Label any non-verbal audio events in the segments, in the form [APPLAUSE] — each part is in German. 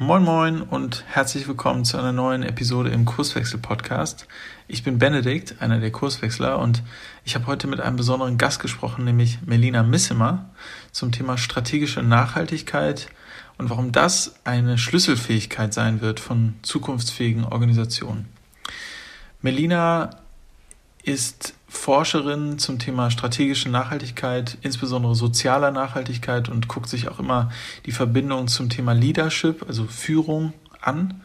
Moin Moin und herzlich willkommen zu einer neuen Episode im Kurswechsel Podcast. Ich bin Benedikt, einer der Kurswechsler und ich habe heute mit einem besonderen Gast gesprochen, nämlich Melina Missimer zum Thema strategische Nachhaltigkeit und warum das eine Schlüsselfähigkeit sein wird von zukunftsfähigen Organisationen. Melina ist Forscherin zum Thema strategische Nachhaltigkeit, insbesondere sozialer Nachhaltigkeit und guckt sich auch immer die Verbindung zum Thema Leadership, also Führung, an.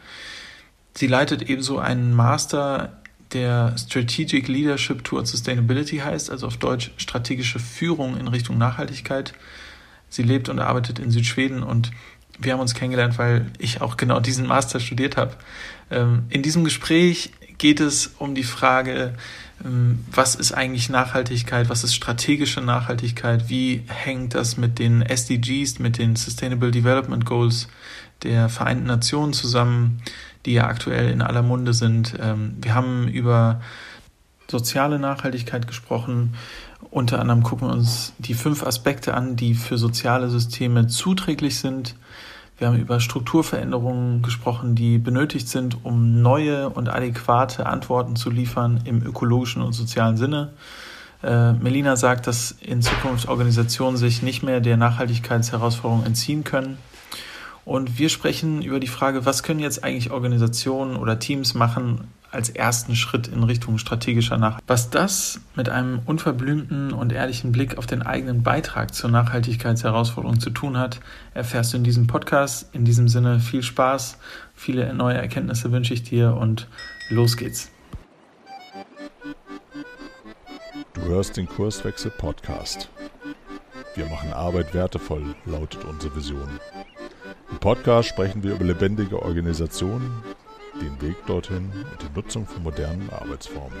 Sie leitet ebenso einen Master, der Strategic Leadership Towards Sustainability heißt, also auf Deutsch strategische Führung in Richtung Nachhaltigkeit. Sie lebt und arbeitet in Südschweden und wir haben uns kennengelernt, weil ich auch genau diesen Master studiert habe. Ähm, in diesem Gespräch geht es um die Frage, was ist eigentlich Nachhaltigkeit, was ist strategische Nachhaltigkeit, wie hängt das mit den SDGs, mit den Sustainable Development Goals der Vereinten Nationen zusammen, die ja aktuell in aller Munde sind. Ähm, wir haben über soziale Nachhaltigkeit gesprochen. Unter anderem gucken wir uns die fünf Aspekte an, die für soziale Systeme zuträglich sind. Wir haben über Strukturveränderungen gesprochen, die benötigt sind, um neue und adäquate Antworten zu liefern im ökologischen und sozialen Sinne. Äh, Melina sagt, dass in Zukunft Organisationen sich nicht mehr der Nachhaltigkeitsherausforderung entziehen können. Und wir sprechen über die Frage, was können jetzt eigentlich Organisationen oder Teams machen, als ersten Schritt in Richtung strategischer Nachhaltigkeit. Was das mit einem unverblümten und ehrlichen Blick auf den eigenen Beitrag zur Nachhaltigkeitsherausforderung zu tun hat, erfährst du in diesem Podcast. In diesem Sinne viel Spaß, viele neue Erkenntnisse wünsche ich dir und los geht's. Du hörst den Kurswechsel Podcast. Wir machen Arbeit wertevoll, lautet unsere Vision. Im Podcast sprechen wir über lebendige Organisationen, den Weg dorthin und die Nutzung von modernen Arbeitsformen.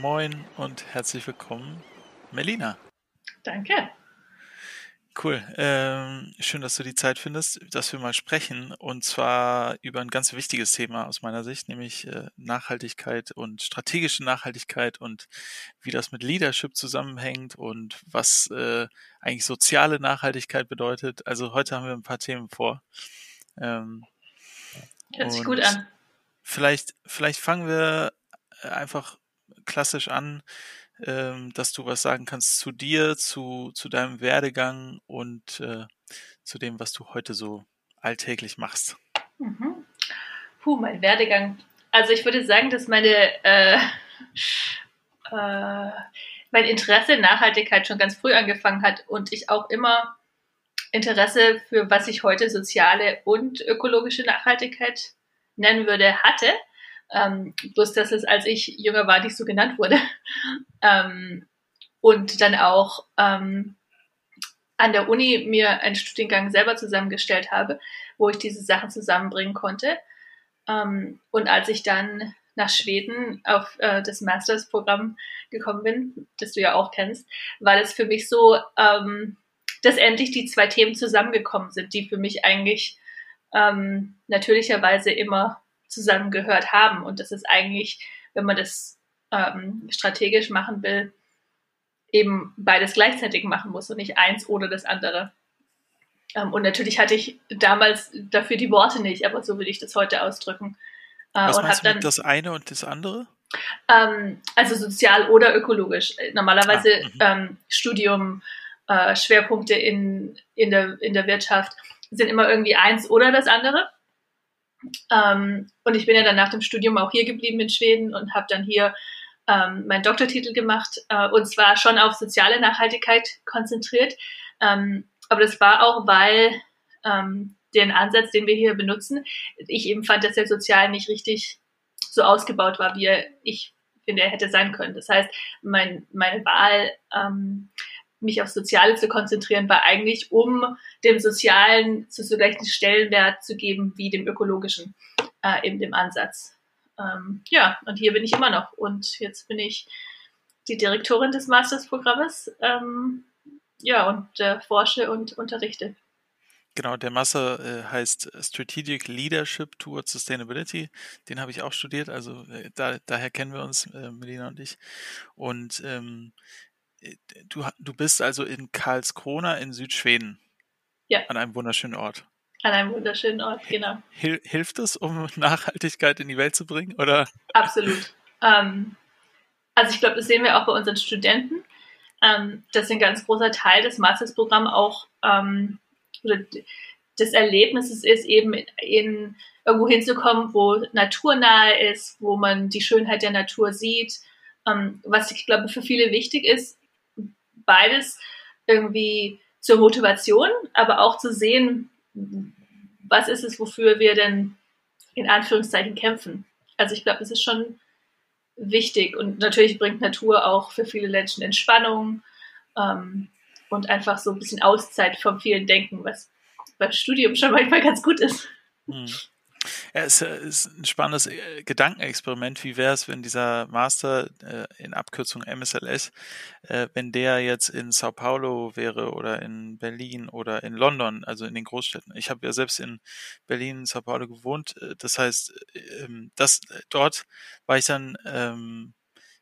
Moin und herzlich willkommen, Melina. Danke. Cool. Ähm, schön, dass du die Zeit findest, dass wir mal sprechen. Und zwar über ein ganz wichtiges Thema aus meiner Sicht, nämlich äh, Nachhaltigkeit und strategische Nachhaltigkeit und wie das mit Leadership zusammenhängt und was äh, eigentlich soziale Nachhaltigkeit bedeutet. Also heute haben wir ein paar Themen vor. Ähm, Hört sich gut an. Vielleicht, vielleicht fangen wir einfach klassisch an ähm, dass du was sagen kannst zu dir, zu, zu deinem Werdegang und äh, zu dem, was du heute so alltäglich machst. Mhm. Puh, mein Werdegang. Also ich würde sagen, dass meine äh, [LAUGHS] äh, mein Interesse in Nachhaltigkeit schon ganz früh angefangen hat und ich auch immer Interesse für was ich heute soziale und ökologische Nachhaltigkeit nennen würde, hatte. Ähm, bloß, dass es, als ich jünger war, nicht so genannt wurde. [LAUGHS] Ähm, und dann auch ähm, an der Uni mir einen Studiengang selber zusammengestellt habe, wo ich diese Sachen zusammenbringen konnte. Ähm, und als ich dann nach Schweden auf äh, das Masters-Programm gekommen bin, das du ja auch kennst, war das für mich so, ähm, dass endlich die zwei Themen zusammengekommen sind, die für mich eigentlich ähm, natürlicherweise immer zusammengehört haben. Und das ist eigentlich, wenn man das ähm, strategisch machen will, eben beides gleichzeitig machen muss und nicht eins oder das andere. Ähm, und natürlich hatte ich damals dafür die Worte nicht, aber so will ich das heute ausdrücken. Äh, Was meinst du mit das eine und das andere? Ähm, also sozial oder ökologisch. Normalerweise ah, mhm. ähm, Studium, äh, Schwerpunkte in, in, der, in der Wirtschaft sind immer irgendwie eins oder das andere. Ähm, und ich bin ja dann nach dem Studium auch hier geblieben in Schweden und habe dann hier ähm, meinen Doktortitel gemacht äh, und zwar schon auf soziale Nachhaltigkeit konzentriert. Ähm, aber das war auch, weil ähm, den Ansatz, den wir hier benutzen, ich eben fand, dass der sozial nicht richtig so ausgebaut war, wie er, ich finde, er hätte sein können. Das heißt, mein, meine Wahl ähm, mich auf Soziale zu konzentrieren, war eigentlich, um dem Sozialen zu so gleichen Stellenwert zu geben wie dem Ökologischen, äh, eben dem Ansatz. Ähm, ja, und hier bin ich immer noch. Und jetzt bin ich die Direktorin des Mastersprogrammes. Ähm, ja, und äh, forsche und unterrichte. Genau, der Master äh, heißt Strategic Leadership Towards Sustainability. Den habe ich auch studiert, also äh, da, daher kennen wir uns, äh, Melina und ich. Und ähm, du, du bist also in Karlskrona in Südschweden. Ja. An einem wunderschönen Ort. An einem wunderschönen Ort, genau. Hil hilft es, um [LAUGHS] Nachhaltigkeit in die Welt zu bringen? Oder? Absolut. Ähm, also ich glaube, das sehen wir auch bei unseren Studenten, ähm, dass ein ganz großer Teil des Masterprogramms auch ähm, oder des Erlebnisses ist, eben in, in irgendwo hinzukommen, wo naturnahe ist, wo man die Schönheit der Natur sieht. Ähm, was ich glaube für viele wichtig ist, beides irgendwie zur Motivation, aber auch zu sehen, was ist es, wofür wir denn in Anführungszeichen kämpfen. Also ich glaube, das ist schon wichtig und natürlich bringt Natur auch für viele Menschen Entspannung ähm, und einfach so ein bisschen Auszeit vom vielen Denken, was beim Studium schon manchmal ganz gut ist. Hm. Ja, es ist ein spannendes äh, Gedankenexperiment. Wie wäre es, wenn dieser Master äh, in Abkürzung MSLS, äh, wenn der jetzt in Sao Paulo wäre oder in Berlin oder in London, also in den Großstädten. Ich habe ja selbst in Berlin, Sao Paulo gewohnt. Äh, das heißt, ähm, das dort war ich dann ähm,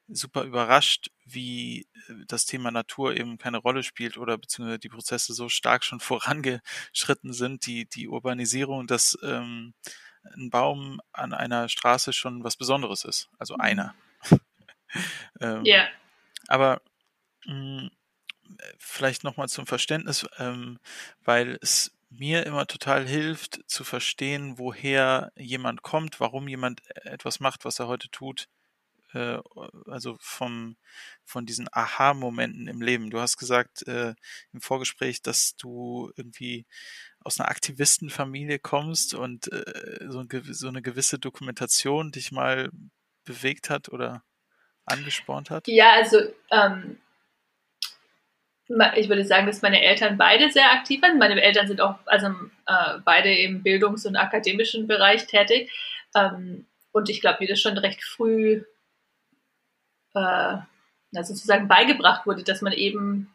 super überrascht, wie äh, das Thema Natur eben keine Rolle spielt oder beziehungsweise die Prozesse so stark schon [LAUGHS] vorangeschritten sind, die, die Urbanisierung, dass ähm, ein Baum an einer Straße schon was Besonderes ist. Also mhm. einer. [LAUGHS] ähm, yeah. Aber mh, hm, vielleicht nochmal zum Verständnis, ähm, weil es mir immer total hilft zu verstehen, woher jemand kommt, warum jemand e-, etwas macht, was er heute tut, äh, also vom, von diesen Aha-Momenten im Leben. Du hast gesagt äh, im Vorgespräch, dass du irgendwie aus einer Aktivistenfamilie kommst und äh, so, so eine gewisse Dokumentation dich mal bewegt hat oder angespornt hat? Ja, also ähm, ich würde sagen, dass meine Eltern beide sehr aktiv waren. Meine Eltern sind auch also äh, beide im Bildungs- und akademischen Bereich tätig. Ähm, und ich glaube, mir das schon recht früh äh, sozusagen beigebracht wurde, dass man eben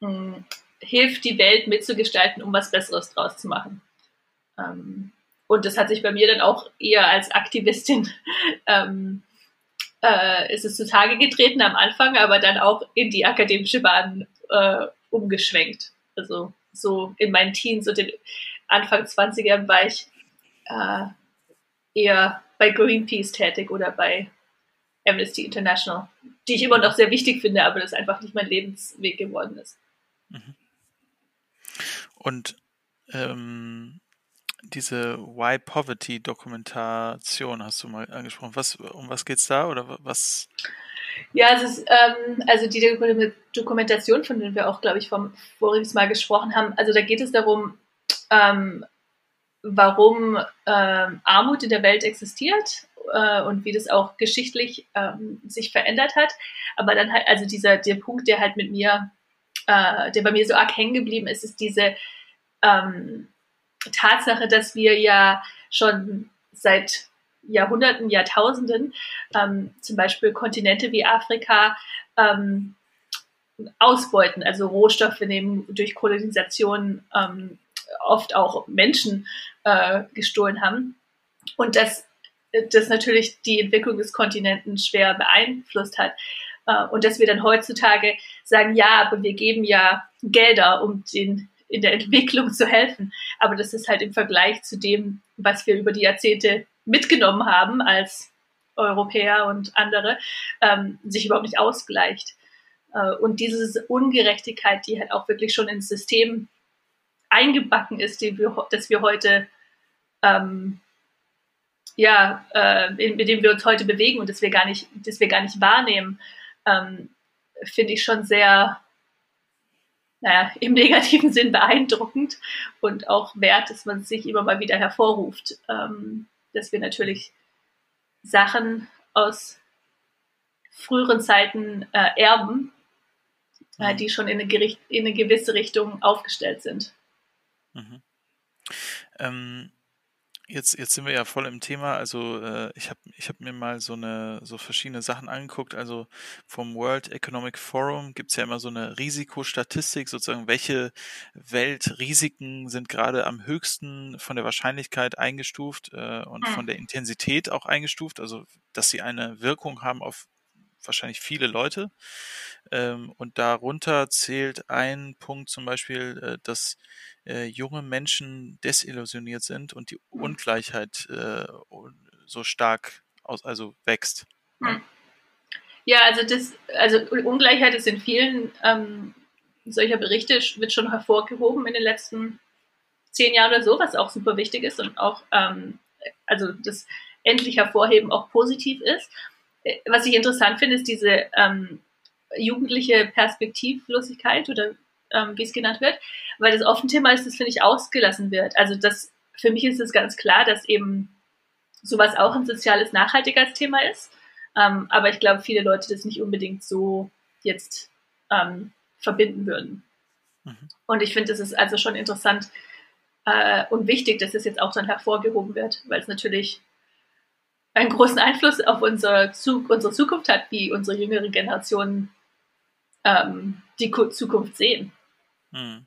mh, hm, hilft, die Welt mitzugestalten, um was Besseres draus zu machen. Ähm, und das hat sich bei mir dann auch eher als Aktivistin [LAUGHS] ähm, äh, ist es zutage getreten am Anfang, aber dann auch in die akademische Bahn äh, umgeschwenkt. Also so in meinen Teens und den Anfang 20ern war ich äh, eher bei Greenpeace tätig oder bei Amnesty International, die ich immer noch sehr wichtig finde, aber das einfach nicht mein Lebensweg geworden ist. Mhm. Und ähm, diese Why Poverty Dokumentation hast du mal angesprochen. Was, um was geht's da oder was? Ja, es ist, ähm, also die Dokumentation, von der wir auch, glaube ich, vom voriges Mal gesprochen haben, also da geht es darum, ähm, warum ähm, Armut in der Welt existiert äh, und wie das auch geschichtlich ähm, sich verändert hat. Aber dann halt, also dieser der Punkt, der halt mit mir, äh, der bei mir so arg hängen geblieben ist, ist diese ähm, Tatsache, dass wir ja schon seit Jahrhunderten, Jahrtausenden ähm, zum Beispiel Kontinente wie Afrika ähm, ausbeuten, also Rohstoffe nehmen durch Kolonisation ähm, oft auch Menschen äh, gestohlen haben. Und dass das natürlich die Entwicklung des Kontinenten schwer beeinflusst hat. Äh, und dass wir dann heutzutage sagen, ja, aber wir geben ja Gelder, um den in der Entwicklung zu helfen. Aber das ist halt im Vergleich zu dem, was wir über die Jahrzehnte mitgenommen haben als Europäer und andere, ähm, sich überhaupt nicht ausgleicht. Äh, und diese Ungerechtigkeit, die halt auch wirklich schon ins System eingebacken ist, die wir, das wir heute ähm, ja, äh, mit dem wir uns heute bewegen und das wir gar nicht, das wir gar nicht wahrnehmen, ähm, finde ich schon sehr naja, im [LAUGHS] negativen Sinn beeindruckend und auch wert, dass man sich immer mal wieder hervorruft, ähm, dass wir natürlich Sachen aus früheren Zeiten äh, erben, äh, mhm. die schon in eine, Gericht, in eine gewisse Richtung aufgestellt sind. Mhm. Ähm, Jetzt, jetzt sind wir ja voll im Thema. Also äh, ich habe ich hab mir mal so eine so verschiedene Sachen angeguckt. Also vom World Economic Forum gibt's ja immer so eine Risikostatistik, sozusagen, welche Weltrisiken sind gerade am höchsten von der Wahrscheinlichkeit eingestuft äh, und hm. von der Intensität auch eingestuft, also dass sie eine Wirkung haben auf wahrscheinlich viele Leute. Ähm, und darunter zählt ein Punkt zum Beispiel, äh, dass äh, junge Menschen desillusioniert sind und die Ungleichheit äh, so stark aus, also wächst. Hm. Ja, also das, also Ungleichheit ist in vielen ähm, solcher Berichte wird schon hervorgehoben in den letzten zehn Jahren oder so, was auch super wichtig ist und auch ähm, also das endlich hervorheben auch positiv ist. Was ich interessant finde, ist diese ähm, jugendliche Perspektivlosigkeit oder ähm, wie es genannt wird, weil das oft ein Thema ist, das finde ich ausgelassen wird. Also das für mich ist es ganz klar, dass eben sowas auch ein soziales Nachhaltigkeitsthema ist. Ähm, aber ich glaube, viele Leute das nicht unbedingt so jetzt ähm, verbinden würden. Mhm. Und ich finde, es ist also schon interessant äh, und wichtig, dass es jetzt auch dann hervorgehoben wird, weil es natürlich einen großen Einfluss auf unser Zug, unsere Zukunft hat, wie unsere jüngere Generationen ähm, die Zukunft sehen. Mhm.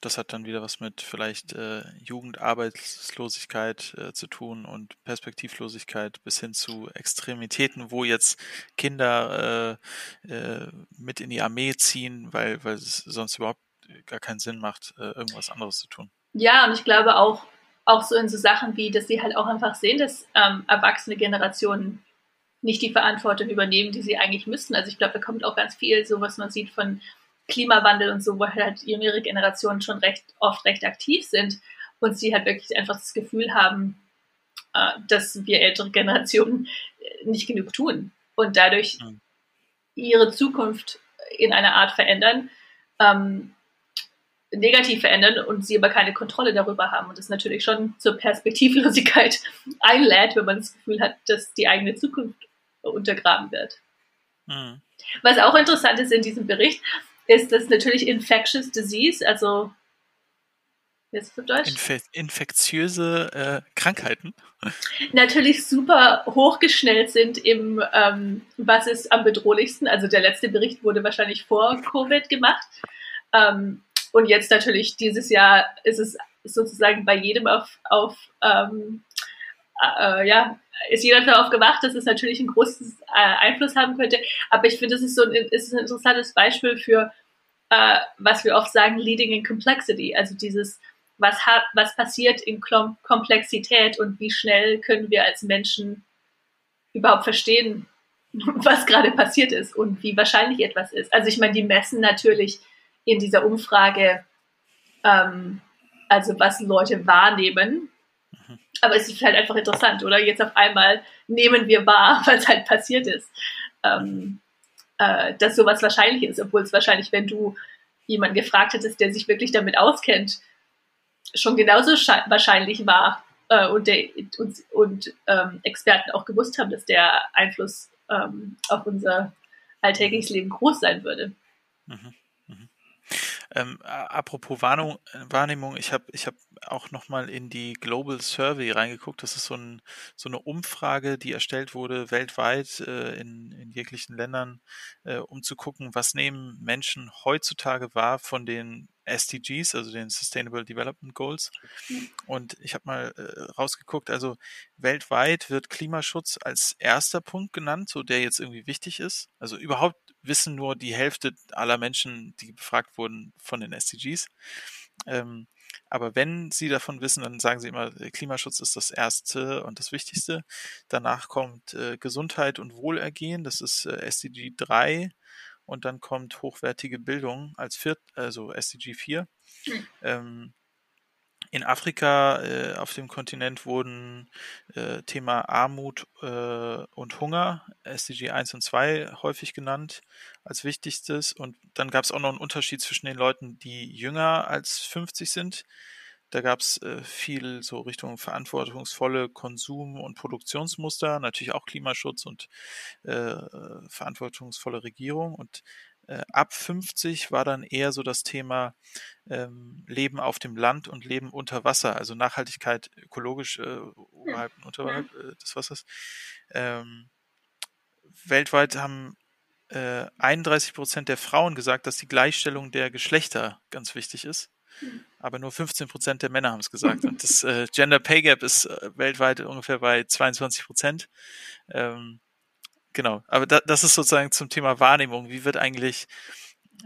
Das hat dann wieder was mit vielleicht äh, Jugendarbeitslosigkeit äh, zu tun und Perspektivlosigkeit bis hin zu Extremitäten, wo jetzt Kinder äh, äh, mit in die Armee ziehen, weil, weil es sonst überhaupt gar keinen Sinn macht, äh, irgendwas anderes zu tun. Ja, und ich glaube auch, auch so in so Sachen wie, dass sie halt auch einfach sehen, dass ähm, erwachsene Generationen nicht die Verantwortung übernehmen, die sie eigentlich müssten. Also ich glaube, da kommt auch ganz viel so, was man sieht von Klimawandel und so, wo halt jüngere Generationen schon recht oft recht aktiv sind und sie halt wirklich einfach das Gefühl haben, äh, dass wir ältere Generationen äh, nicht genug tun und dadurch mhm. ihre Zukunft in einer Art verändern, ähm, negativ verändern und sie aber keine Kontrolle darüber haben und das natürlich schon zur Perspektivlosigkeit [LAUGHS] einlädt, wenn man das Gefühl hat, dass die eigene Zukunft untergraben wird. Mhm. Was auch interessant ist in diesem Bericht, ist das natürlich Infectious Disease, also das auf Deutsch? Infe infektiöse äh, Krankheiten. [LAUGHS] Natürlich super hochgeschnellt sind im, ähm, was ist am bedrohlichsten. Also der letzte Bericht wurde wahrscheinlich vor Covid gemacht. Ähm, und jetzt natürlich dieses Jahr ist es sozusagen bei jedem auf, auf ähm, äh, ja, ist jeder darauf gewacht, dass es natürlich einen großen äh, Einfluss haben könnte. Aber ich finde, es ist so ein, ist ein interessantes Beispiel für, äh, was wir oft sagen, leading in complexity. Also dieses, was hat, was passiert in Klom Komplexität und wie schnell können wir als Menschen überhaupt verstehen, [LAUGHS] was gerade passiert ist und wie wahrscheinlich etwas ist. Also ich meine, die messen natürlich in dieser Umfrage, ähm, also was Leute wahrnehmen aber es ist halt einfach interessant, oder? Jetzt auf einmal nehmen wir wahr, [LAUGHS] was halt passiert ist. Ähm, äh, dass sowas wahrscheinlich ist, obwohl es wahrscheinlich, wenn du jemanden gefragt hättest, der sich wirklich damit auskennt, schon genauso wahrscheinlich war äh, und, der, und, und ähm, Experten auch gewusst haben, dass der Einfluss ähm, auf unser alltägliches Leben groß sein würde. Mhm. Ähm, apropos Wahrnehmung, Wahrnehmung ich habe ich hab auch nochmal in die Global Survey reingeguckt. Das ist so, ein, so eine Umfrage, die erstellt wurde weltweit äh, in, in jeglichen Ländern, äh, um zu gucken, was nehmen Menschen heutzutage wahr von den SDGs, also den Sustainable Development Goals. Und ich habe mal äh, rausgeguckt, also weltweit wird Klimaschutz als erster Punkt genannt, so der jetzt irgendwie wichtig ist. Also überhaupt wissen nur die Hälfte aller Menschen, die befragt wurden, von den SDGs. Ähm, aber wenn sie davon wissen, dann sagen sie immer, Klimaschutz ist das Erste und das Wichtigste. Danach kommt äh, Gesundheit und Wohlergehen, das ist äh, SDG 3 und dann kommt hochwertige Bildung als viert, also SDG 4. Mhm. Ähm, in Afrika, äh, auf dem Kontinent wurden äh, Thema Armut äh, und Hunger, SDG 1 und 2, häufig genannt als wichtigstes. Und dann gab es auch noch einen Unterschied zwischen den Leuten, die jünger als 50 sind. Da gab es äh, viel so Richtung verantwortungsvolle Konsum- und Produktionsmuster, natürlich auch Klimaschutz und äh, verantwortungsvolle Regierung. Und äh, ab 50 war dann eher so das Thema ähm, Leben auf dem Land und Leben unter Wasser, also Nachhaltigkeit ökologisch äh, oberhalb und unterhalb äh, des Wassers. Ähm, weltweit haben äh, 31 Prozent der Frauen gesagt, dass die Gleichstellung der Geschlechter ganz wichtig ist. Hm. Aber nur 15 Prozent der Männer haben es [LAUGHS] gesagt. Und das äh, Gender Pay Gap ist äh, weltweit ungefähr bei 22 Prozent. Ähm, genau. Aber da, das ist sozusagen zum Thema Wahrnehmung. Wie wird eigentlich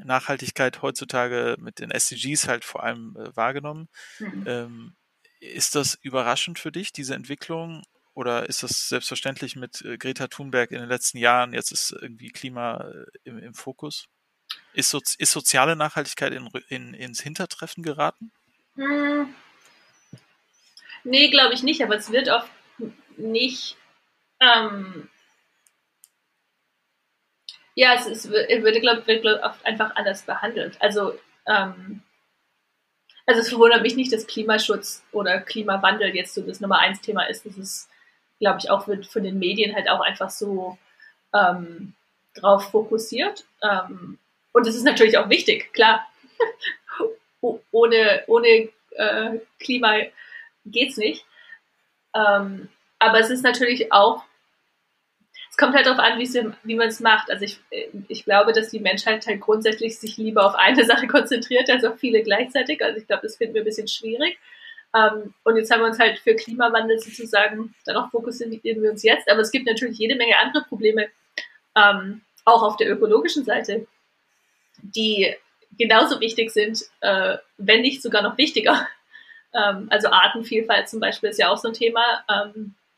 Nachhaltigkeit heutzutage mit den SDGs halt vor allem äh, wahrgenommen? Mhm. Ähm, ist das überraschend für dich, diese Entwicklung? Oder ist das selbstverständlich mit äh, Greta Thunberg in den letzten Jahren? Jetzt ist irgendwie Klima äh, im, im Fokus. Ist, so, ist soziale Nachhaltigkeit in, in, ins Hintertreffen geraten? Hm. Nee, glaube ich nicht, aber es wird oft nicht. Ähm, ja, es, ist, wird, glaube ich, wird oft einfach anders behandelt. Also, ähm, also es verwundert mich nicht, dass Klimaschutz oder Klimawandel jetzt so das Nummer eins Thema ist. Das ist, glaube ich, auch wird von den Medien halt auch einfach so ähm, drauf fokussiert. Ähm, und es ist natürlich auch wichtig, klar. [LAUGHS] ohne ohne äh, Klima geht's nicht. Ähm, aber es ist natürlich auch, es kommt halt darauf an, wie man es macht. Also ich, ich glaube, dass die Menschheit halt grundsätzlich sich lieber auf eine [LAUGHS] Sache konzentriert als auf viele gleichzeitig. Also ich glaube, das finden wir ein bisschen schwierig. Ähm, und jetzt haben wir uns halt für Klimawandel sozusagen, darauf fokussieren wir uns jetzt. Aber es gibt natürlich jede Menge andere Probleme, ähm, auch auf der ökologischen Seite, die genauso wichtig sind, äh, wenn nicht sogar noch wichtiger. [LAUGHS] Ähm, also Artenvielfalt zum Beispiel ist ja auch so ein Thema,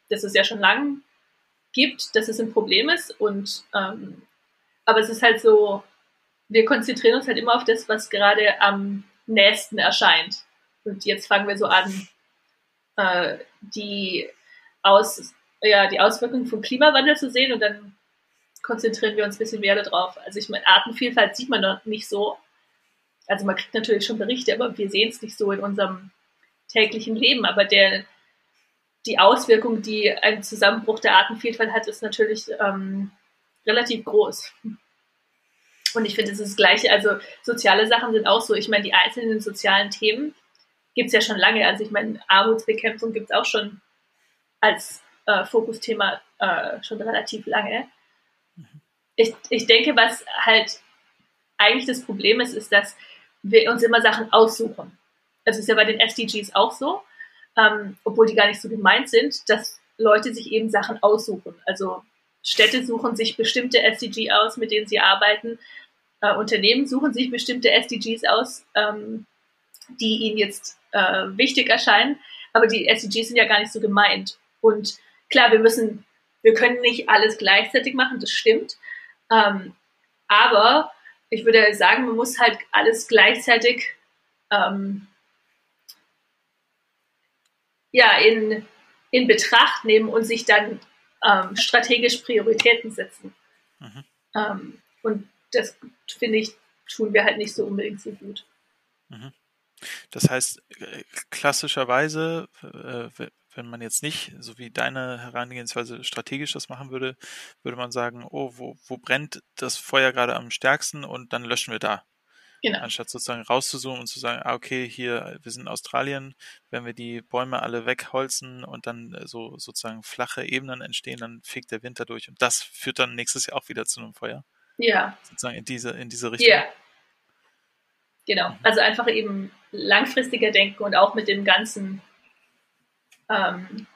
das es ja schon lange gibt, dass es ein Problem ist. Und ähm, aber es ist halt so, wir konzentrieren uns halt immer auf das, was gerade am nächsten erscheint. Und jetzt fangen wir so an, äh, die aus ja, die Auswirkungen vom Klimawandel zu sehen und dann konzentrieren wir uns ein bisschen mehr darauf. Also ich meine, Artenvielfalt sieht man noch nicht so. Also man kriegt natürlich schon Berichte, aber wir sehen es nicht so in unserem täglichen Leben. Aber der, die Auswirkung, die ein Zusammenbruch der Artenvielfalt hat, ist natürlich ähm, relativ groß. Und ich finde, es ist das Gleiche. Also soziale Sachen sind auch so. Ich meine, die einzelnen sozialen Themen gibt es ja schon lange. Also ich meine, Armutsbekämpfung gibt es auch schon als äh, Fokusthema äh, schon relativ lange. Ich, ich denke, was halt eigentlich das Problem ist, ist, dass wir uns immer Sachen aussuchen. Das ist ja bei den SDGs auch so, ähm, obwohl die gar nicht so gemeint sind, dass Leute sich eben Sachen aussuchen. Also Städte suchen sich bestimmte SDG aus, mit denen sie arbeiten. Äh, Unternehmen suchen sich bestimmte SDGs aus, ähm, die ihnen jetzt äh, wichtig erscheinen. Aber die SDGs sind ja gar nicht so gemeint. Und klar, wir müssen, wir können nicht alles gleichzeitig machen, das stimmt. Ähm, aber ich würde sagen, man muss halt alles gleichzeitig ähm, ja, in, in Betracht nehmen und sich dann ähm, strategisch Prioritäten setzen. Mhm. Ähm, und das finde ich, tun wir halt nicht so unbedingt so gut. Mhm. Das heißt, äh, klassischerweise, äh, wenn man jetzt nicht, so wie deine Herangehensweise strategisch das machen würde, würde man sagen, oh, wo, wo brennt das Feuer gerade am stärksten und dann löschen wir da. Genau. Anstatt sozusagen rauszuzoomen und zu sagen, ah, okay, hier, wir sind in Australien, wenn wir die Bäume alle wegholzen und dann äh, so sozusagen flache Ebenen entstehen, dann fegt der Winter durch. Und das führt dann nächstes Jahr auch wieder zu einem Feuer. Ja. Sozusagen in diese, in diese Richtung. Ja. Genau. Mhm. Also einfach eben langfristiger denken und auch mit dem ganzen, ähm,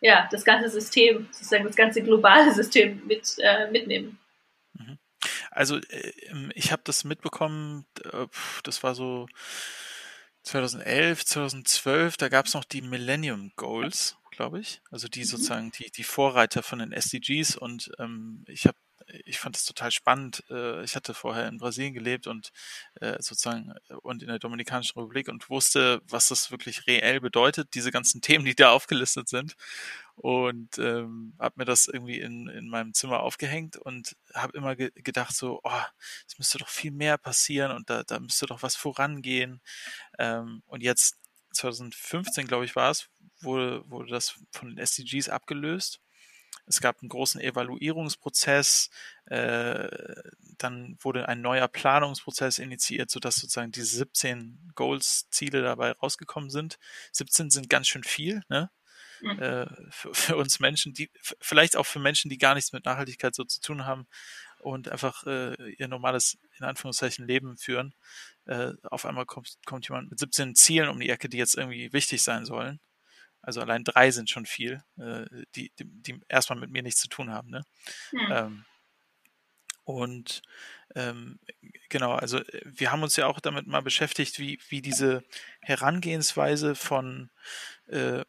ja, das ganze System, sozusagen das ganze globale [LAUGHS] System mit, äh, mitnehmen. Also äh, ich habe das mitbekommen, äh, das war so 2011, 2012, da gab es noch die Millennium Goals, glaube ich. Also die mhm. sozusagen die, die Vorreiter von den SDGs und ähm, ich habe ich fand es total spannend. Äh, ich hatte vorher in Brasilien gelebt und äh, sozusagen äh, und in der Dominikanischen Republik und wusste, was das wirklich reell bedeutet, diese ganzen [LAUGHS] Themen, die da aufgelistet sind. Und ähm, habe mir das irgendwie in, in meinem Zimmer aufgehängt und habe immer ge gedacht, so, oh, es müsste doch viel mehr passieren und da, da müsste doch was vorangehen. Ähm, und jetzt 2015, glaube ich, war es, wurde, wurde das von den SDGs abgelöst. Es gab einen großen Evaluierungsprozess, äh, dann wurde ein neuer Planungsprozess initiiert, sodass sozusagen diese 17 Goals-Ziele dabei rausgekommen sind. 17 sind ganz schön viel, ne? Mhm. Äh, für, für, uns Menschen, die vielleicht auch für Menschen, die gar nichts mit Nachhaltigkeit so zu tun haben und einfach äh, ihr normales, in Anführungszeichen, Leben führen. Äh, auf einmal kommt, kommt jemand mit 17 Zielen um die Ecke, die jetzt irgendwie wichtig sein sollen. Also allein drei sind schon viel, äh, die, die, die, erstmal mit mir nichts zu tun haben. Ne? Hm. Ähm, und ähm, genau, also äh, wir haben uns ja auch damit mal beschäftigt, wie, wie diese Herangehensweise von äh,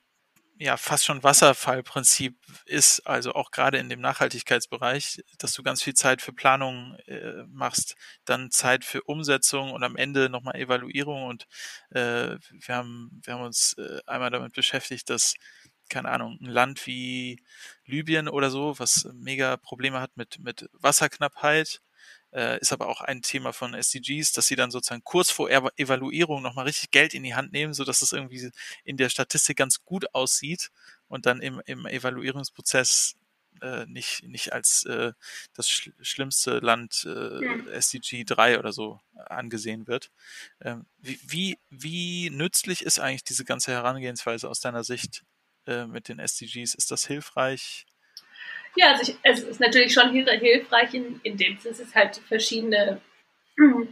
ja fast schon Wasserfallprinzip ist, also auch gerade in dem Nachhaltigkeitsbereich, dass du ganz viel Zeit für Planung äh, machst, dann Zeit für Umsetzung und am Ende nochmal Evaluierung. Und äh, wir haben wir haben uns äh, einmal damit beschäftigt, dass keine Ahnung, ein Land wie Libyen oder so, was mega Probleme hat mit, mit Wasserknappheit, äh, ist aber auch ein Thema von SDGs, dass sie dann sozusagen kurz vor Evaluierung nochmal richtig Geld in die Hand nehmen, so dass es irgendwie in der Statistik ganz gut aussieht und dann im, im Evaluierungsprozess äh, nicht, nicht als äh, das sch schlimmste Land äh, ja. SDG 3 oder so angesehen wird. Ähm, wie, wie, wie nützlich ist eigentlich diese ganze Herangehensweise aus deiner Sicht äh, mit den SDGs? Ist das hilfreich? Ja, also ich, es ist natürlich schon hilfreich, in, in dem es halt verschiedene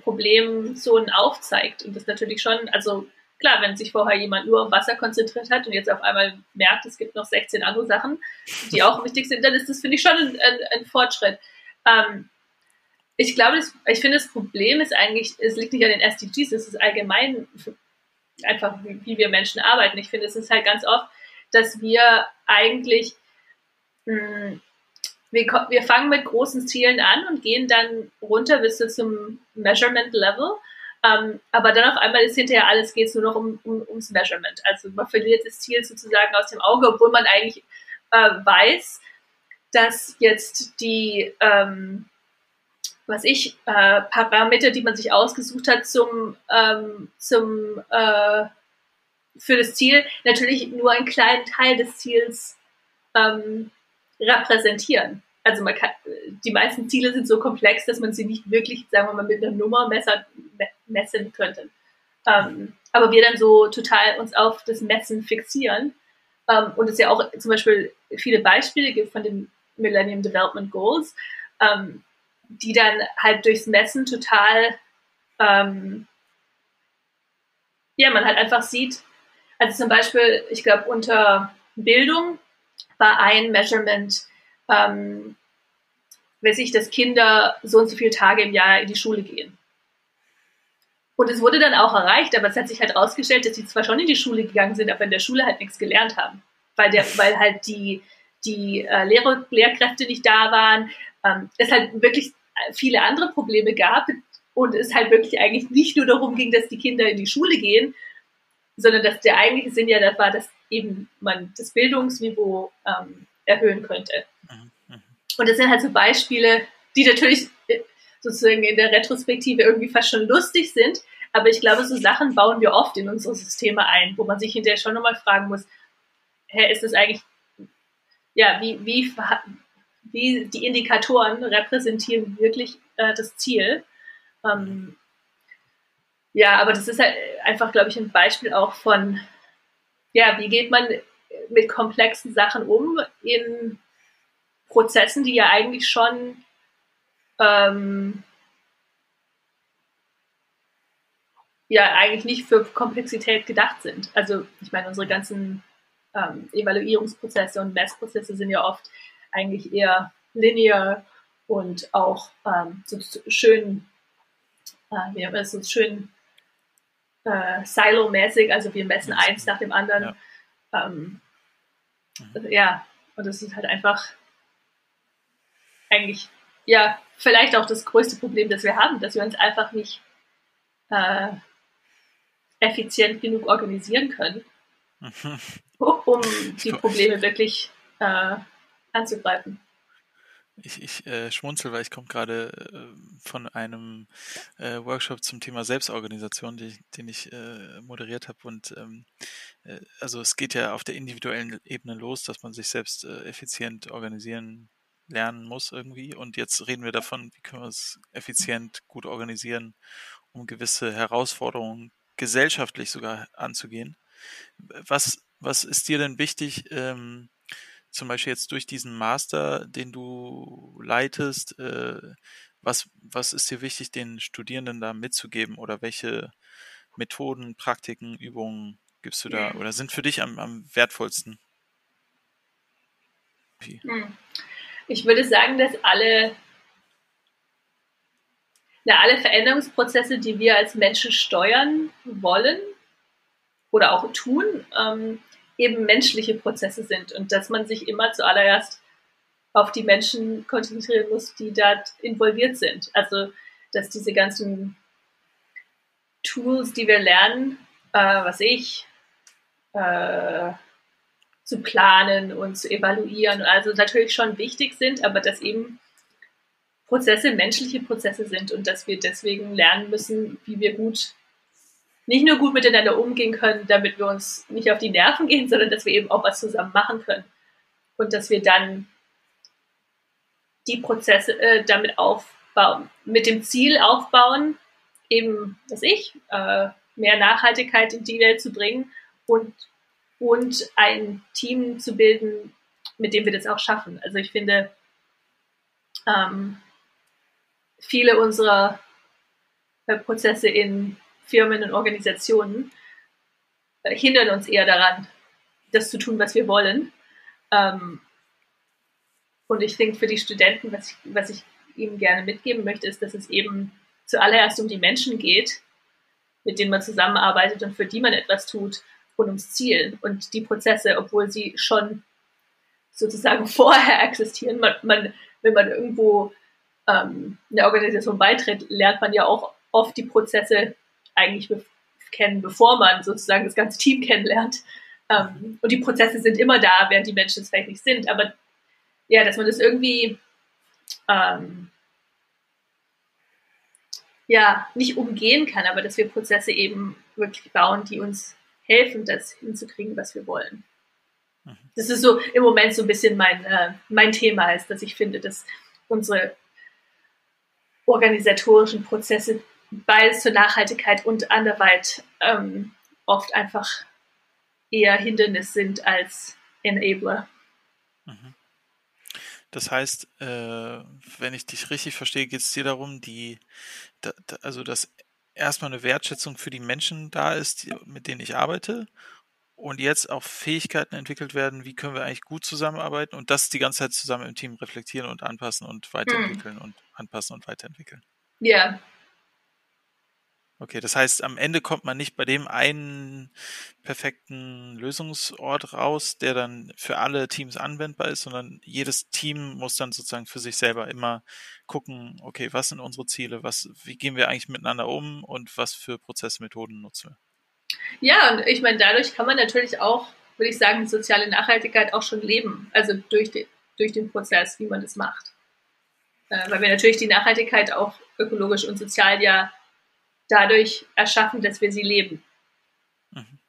Problemzonen aufzeigt. Und das natürlich schon, also klar, wenn sich vorher jemand nur auf Wasser konzentriert hat und jetzt auf einmal merkt, es gibt noch 16 andere Sachen, die auch wichtig sind, dann ist das, finde ich, schon ein, ein, ein Fortschritt. Ähm, ich glaube, das, ich finde, das Problem ist eigentlich, es liegt nicht an den SDGs, es ist allgemein einfach, wie, wir Menschen arbeiten. Ich finde, es ist halt ganz oft, dass wir eigentlich hm, wir, wir fangen mit großen Zielen an und gehen dann runter bis zum Measurement Level. Ähm, aber dann auf einmal ist hinterher alles, geht es nur noch um, um, ums Measurement. Also man verliert das Ziel sozusagen aus dem Auge, obwohl man eigentlich äh, weiß, dass jetzt die, ähm, was ich, äh, Parameter, die man sich ausgesucht hat zum, ähm, zum äh, für das Ziel, natürlich nur einen kleinen Teil des Ziels ähm, repräsentieren. Also man kann, die meisten Ziele sind so komplex, dass man sie nicht wirklich, sagen wir mal, mit einer Nummer messer, messen könnte. Ähm, aber wir dann so total uns auf das Messen fixieren. Ähm, und es ja auch zum Beispiel viele Beispiele gibt von den Millennium Development Goals, ähm, die dann halt durchs Messen total, ähm, ja, man halt einfach sieht, also zum Beispiel, ich glaube, unter Bildung war ein Measurement, ähm, weiß ich, dass Kinder so und so viele Tage im Jahr in die Schule gehen. Und es wurde dann auch erreicht, aber es hat sich halt herausgestellt, dass sie zwar schon in die Schule gegangen sind, aber in der Schule halt nichts gelernt haben. Weil, der, weil halt die, die äh, Lehrer, Lehrkräfte nicht da waren, ähm, es halt wirklich viele andere Probleme gab und es halt wirklich eigentlich nicht nur darum ging, dass die Kinder in die Schule gehen, sondern dass der eigentliche Sinn ja das war, dass eben man das Bildungsniveau ähm, erhöhen könnte. Und das sind halt so Beispiele, die natürlich äh, sozusagen in der Retrospektive irgendwie fast schon lustig sind, aber ich glaube, so Sachen bauen wir oft in unsere Systeme ein, wo man sich hinterher schon nochmal fragen muss, hä, ist das eigentlich, ja, wie, wie, wie die Indikatoren repräsentieren wirklich äh, das Ziel? Ähm, ja, aber das ist halt einfach, glaube ich, ein Beispiel auch von, ja, wie geht man mit komplexen Sachen um in Prozessen, die ja eigentlich schon ähm, ja eigentlich nicht für Komplexität gedacht sind. Also ich meine, unsere ganzen ähm, Evaluierungsprozesse und Messprozesse sind ja oft eigentlich eher linear und auch ähm, so schön, äh, wie haben wir das so schön äh, Silo-mäßig, also wir messen eins nach dem anderen. Ja. Ähm, also, ja, und das ist halt einfach eigentlich, ja, vielleicht auch das größte Problem, das wir haben, dass wir uns einfach nicht äh, effizient genug organisieren können, [LAUGHS] um die Probleme wirklich äh, anzugreifen. Ich, ich äh, schmunzel, weil ich komme gerade äh, von einem äh, Workshop zum Thema Selbstorganisation, die, den ich äh, moderiert habe. Und ähm, äh, also es geht ja auf der individuellen Ebene los, dass man sich selbst äh, effizient organisieren lernen muss irgendwie. Und jetzt reden wir davon, wie können wir es effizient gut organisieren, um gewisse Herausforderungen gesellschaftlich sogar anzugehen. Was, was ist dir denn wichtig? Ähm, zum Beispiel jetzt durch diesen Master, den du leitest, äh, was, was ist dir wichtig, den Studierenden da mitzugeben oder welche Methoden, Praktiken, Übungen gibst du da oder sind für dich am, am wertvollsten? Hm. Ich würde sagen, dass alle, ja, alle Veränderungsprozesse, die wir als Menschen steuern wollen oder auch tun, ähm, eben menschliche Prozesse sind und dass man sich immer zuallererst auf die Menschen konzentrieren muss, die dort involviert sind. Also, dass diese ganzen Tools, die wir lernen, äh, was ich, äh, zu planen und zu evaluieren, also natürlich schon wichtig sind, aber dass eben Prozesse menschliche Prozesse sind und dass wir deswegen lernen müssen, wie wir gut, nicht nur gut miteinander umgehen können, damit wir uns nicht auf die Nerven gehen, sondern dass wir eben auch was zusammen machen können und dass wir dann die Prozesse äh, damit aufbauen, mit dem Ziel aufbauen, eben, was ich, äh, mehr Nachhaltigkeit in die Welt zu bringen und, und ein Team zu bilden, mit dem wir das auch schaffen. Also ich finde, ähm, viele unserer äh, Prozesse in Firmen und Organisationen äh, hindern uns eher daran, das zu tun, was wir wollen. Ähm, und ich denke, für die Studenten, was ich, was ich ihnen gerne mitgeben möchte, ist, dass es eben zuallererst um die Menschen geht, mit denen man zusammenarbeitet und für die man etwas tut und ums Ziel und die Prozesse, obwohl sie schon sozusagen [LAUGHS] vorher existieren. Man, man, wenn man irgendwo ähm, eine Organisation beitritt, lernt man ja auch oft die Prozesse eigentlich be kennen, bevor man sozusagen das ganze Team kennenlernt. Ähm, und die Prozesse sind immer da, während die Menschen es vielleicht nicht sind. Aber ja, dass man das irgendwie ähm, ja, nicht umgehen kann, aber dass wir Prozesse eben wirklich bauen, die uns helfen, das hinzukriegen, was wir wollen. Mhm. Das ist so im Moment so ein bisschen mein, äh, mein Thema ist, dass ich finde, dass unsere organisatorischen Prozesse beides zur Nachhaltigkeit und anderweit ähm, oft einfach eher Hindernis sind als Enabler. Mhm. Das heißt, äh, wenn ich dich richtig verstehe, geht es dir darum, die, da, da, also dass erstmal eine Wertschätzung für die Menschen da ist, die, mit denen ich arbeite und jetzt auch Fähigkeiten entwickelt werden, wie können wir eigentlich gut zusammenarbeiten und das die ganze Zeit zusammen im Team reflektieren und anpassen und weiterentwickeln hm. und anpassen und weiterentwickeln. Ja, Okay, das heißt, am Ende kommt man nicht bei dem einen perfekten Lösungsort raus, der dann für alle Teams anwendbar ist, sondern jedes Team muss dann sozusagen für sich selber immer gucken, okay, was sind unsere Ziele, was, wie gehen wir eigentlich miteinander um und was für Prozessmethoden nutzen wir. Ja, und ich meine, dadurch kann man natürlich auch, würde ich sagen, soziale Nachhaltigkeit auch schon leben, also durch den, durch den Prozess, wie man das macht. Äh, weil wir natürlich die Nachhaltigkeit auch ökologisch und sozial ja dadurch erschaffen, dass wir sie leben. Mhm.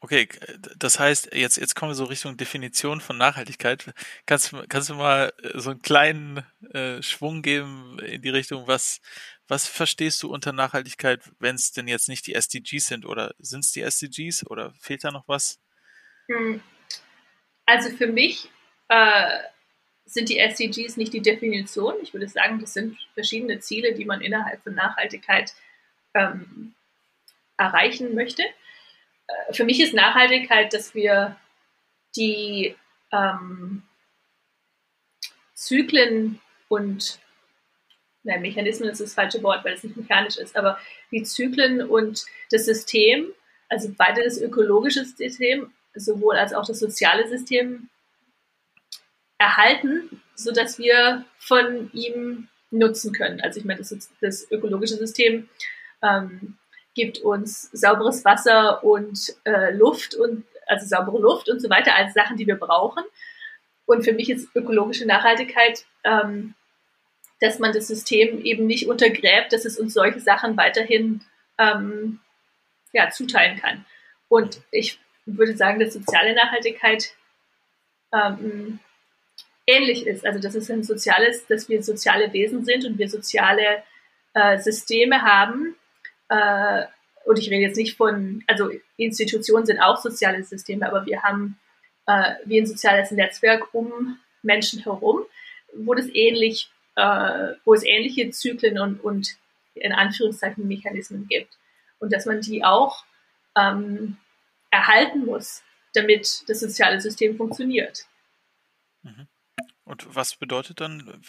Okay, das heißt, jetzt, jetzt kommen wir so Richtung Definition von Nachhaltigkeit. Kannst, kannst du mal äh, so einen kleinen äh, Schwung geben in die Richtung, was, was verstehst du unter Nachhaltigkeit, wenn es denn jetzt nicht die SDGs sind oder sind es die SDGs oder fehlt da noch was? Hm. Also für mich äh, sind die SDGs nicht die Definition. Ich würde sagen, das sind verschiedene Ziele, die man innerhalb von Nachhaltigkeit ähm, erreichen möchte. Äh, für mich ist Nachhaltigkeit, dass wir die ähm, Zyklen und nein, Mechanismen ist das falsche Wort, weil es nicht mechanisch ist, aber die Zyklen und das System, also beide das ökologische System, sowohl als auch das soziale System erhalten, sodass wir von ihm nutzen können. Also ich meine, das, das ökologische System ähm, gibt uns sauberes Wasser und äh, Luft und also saubere Luft und so weiter als Sachen, die wir brauchen. Und für mich ist ökologische Nachhaltigkeit, ähm, dass man das System eben nicht untergräbt, dass es uns solche Sachen weiterhin ähm, ja, zuteilen kann. Und ich würde sagen, dass soziale Nachhaltigkeit ähm, ähnlich ist. Also das ist ein soziales, dass wir soziale Wesen sind und wir soziale äh, Systeme haben. Äh, und ich rede jetzt nicht von, also Institutionen sind auch soziale Systeme, aber wir haben äh, wie ein soziales Netzwerk um Menschen herum, wo das ähnlich, äh, wo es ähnliche Zyklen und, und in Anführungszeichen Mechanismen gibt. Und dass man die auch ähm, erhalten muss, damit das soziale System funktioniert. Mhm. Und was bedeutet dann,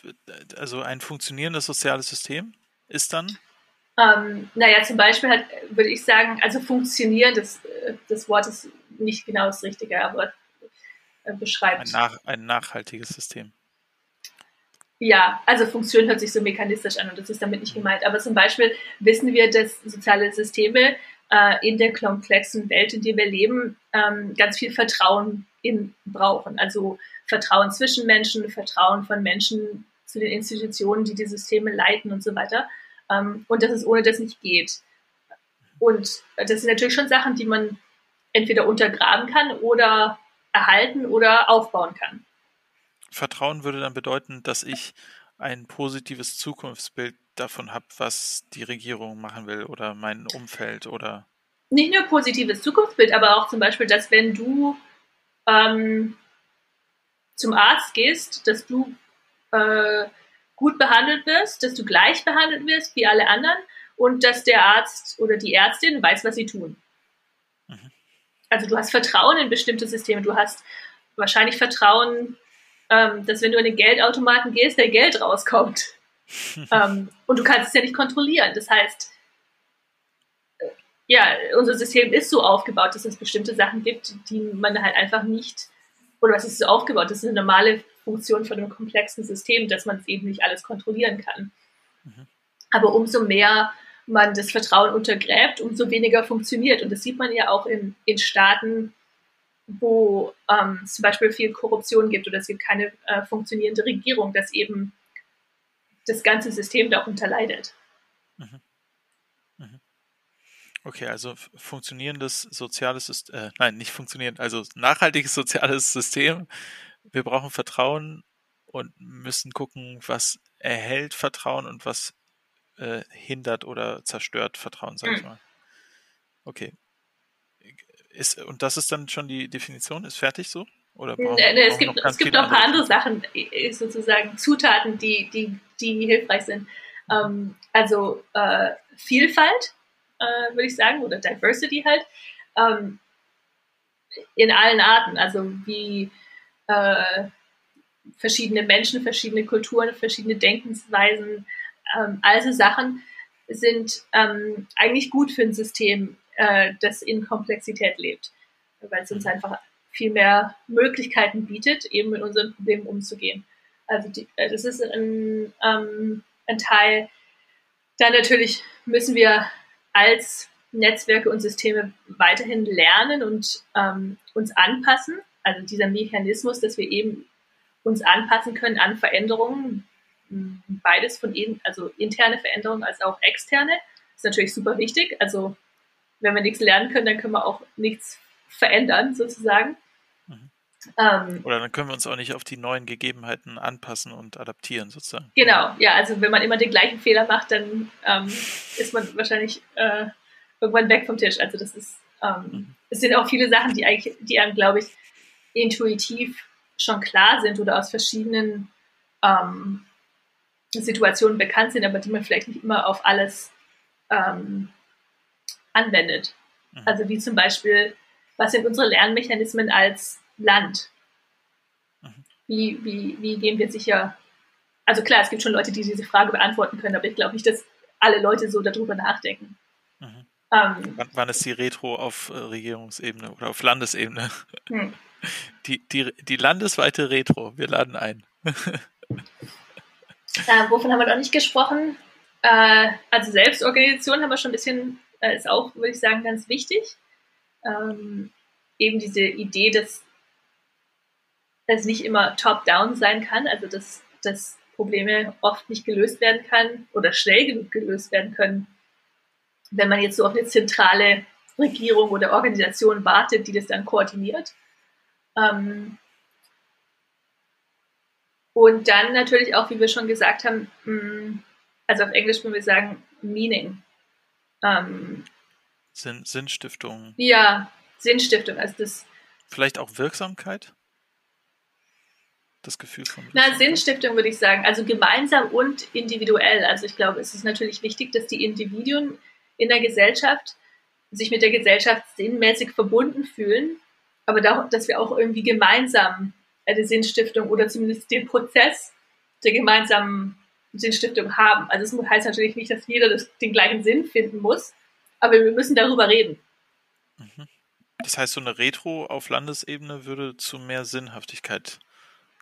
also ein funktionierendes soziales System ist dann? Ähm, naja, zum Beispiel hat, würde ich sagen, also funktionieren, das, das Wort ist nicht genau das Richtige, aber äh, beschreibt. Ein, nach, ein nachhaltiges System. Ja, also Funktion hört sich so mechanistisch an und das ist damit nicht gemeint. Aber zum Beispiel wissen wir, dass soziale Systeme äh, in der komplexen Welt, in der wir leben, ähm, ganz viel Vertrauen in, brauchen. Also Vertrauen zwischen Menschen, Vertrauen von Menschen zu den Institutionen, die die Systeme leiten und so weiter. Ähm, und dass es ohne das nicht geht. Und das sind natürlich schon Sachen, die man entweder untergraben kann oder erhalten oder aufbauen kann. Vertrauen würde dann bedeuten, dass ich ein positives Zukunftsbild davon habe, was die Regierung machen will oder mein Umfeld oder. Nicht nur positives Zukunftsbild, aber auch zum Beispiel, dass wenn du ähm, zum Arzt gehst, dass du äh, gut behandelt wirst, dass du gleich behandelt wirst wie alle anderen und dass der Arzt oder die Ärztin weiß, was sie tun. Mhm. Also du hast Vertrauen in bestimmte Systeme, du hast wahrscheinlich Vertrauen ähm, dass wenn du in den Geldautomaten gehst, der Geld rauskommt. [LAUGHS] ähm, und du kannst es ja nicht kontrollieren. Das heißt, ja, unser System ist so aufgebaut, dass es bestimmte Sachen gibt, die man halt einfach nicht, oder was ist so aufgebaut? Das ist eine normale Funktion von einem komplexen System, dass man es eben nicht alles kontrollieren kann. Mhm. Aber umso mehr man das Vertrauen untergräbt, umso weniger funktioniert. Und das sieht man ja auch in, in Staaten, wo ähm, es zum Beispiel viel Korruption gibt oder es gibt keine äh, funktionierende Regierung, dass eben das ganze System darunter leidet. Mhm. Mhm. Okay, also funktionierendes soziales System, äh, nein, nicht funktionierend, also nachhaltiges [LAUGHS] soziales System. Wir brauchen Vertrauen und müssen gucken, was erhält Vertrauen und was äh, hindert oder zerstört Vertrauen, sag ich mhm. mal. Okay, ist, und das ist dann schon die Definition? Ist fertig so? Oder brauchen, nee, nee, es gibt, noch, es gibt noch ein paar andere Sachen, äh, sozusagen Zutaten, die, die, die hilfreich sind. Ähm, also äh, Vielfalt, äh, würde ich sagen, oder Diversity halt, ähm, in allen Arten. Also wie äh, verschiedene Menschen, verschiedene Kulturen, verschiedene Denkensweisen, ähm, all Sachen sind ähm, eigentlich gut für ein System, äh, das in Komplexität lebt, weil es uns mhm. einfach viel mehr Möglichkeiten bietet, eben mit unseren Problemen umzugehen. Also die, äh, das ist ein, ähm, ein Teil. Dann natürlich müssen wir als Netzwerke und Systeme weiterhin lernen und ähm, uns anpassen. Also dieser Mechanismus, dass wir eben uns anpassen können an Veränderungen, beides von innen, also interne Veränderungen als auch externe, ist natürlich super wichtig. Also wenn wir nichts lernen können, dann können wir auch nichts verändern, sozusagen. Ähm, Oder dann können wir uns auch nicht auf die neuen Gegebenheiten anpassen und adaptieren, sozusagen. Genau, ja, also wenn man immer den gleichen Fehler macht, dann ähm, ist man wahrscheinlich äh, irgendwann weg vom Tisch. Also das ist, ähm, mhm. es sind auch viele Sachen, die eigentlich, die einem, glaube ich, intuitiv schon klar sind oder aus verschiedenen ähm, Situationen bekannt sind, aber die man vielleicht nicht immer auf alles ähm, anwendet. Mhm. Also wie zum Beispiel, was sind unsere Lernmechanismen als Land? Wie, wie, wie gehen wir sicher? Also klar, es gibt schon Leute, die diese Frage beantworten können, aber ich glaube nicht, dass alle Leute so darüber nachdenken. Mhm. Ähm, wann, wann, ist die Retro auf Regierungsebene oder auf Landesebene? Hm. [LAUGHS] Die, die, die landesweite Retro, wir laden ein. [LAUGHS] äh, wovon haben wir noch nicht gesprochen? Äh, also Selbstorganisation haben wir schon ein bisschen äh, ist auch, würde ich sagen, ganz wichtig. Ähm, eben diese Idee, dass es nicht immer top-down sein kann, also dass, dass Probleme oft nicht gelöst werden kann oder schnell genug gelöst werden können, wenn man jetzt so auf eine zentrale Regierung oder Organisation wartet, die das dann koordiniert. Ähm, und dann natürlich auch, wie wir schon gesagt haben, mm, also auf Englisch würden wir sagen, Meaning. Ähm, Sinn, Sinnstiftung. Ja, Sinnstiftung. Also das. Vielleicht auch Wirksamkeit? Das Gefühl von. Na, Sinnstiftung würde ich sagen. Also gemeinsam und individuell. Also ich glaube, es ist natürlich wichtig, dass die Individuen in der Gesellschaft sich mit der Gesellschaft sinnmäßig verbunden fühlen, aber da, dass wir auch irgendwie gemeinsam eine Sinnstiftung oder zumindest den Prozess der gemeinsamen Sinnstiftung haben. Also es heißt natürlich nicht, dass jeder das, den gleichen Sinn finden muss, aber wir müssen darüber reden. Mhm. Das heißt, so eine Retro auf Landesebene würde zu mehr Sinnhaftigkeit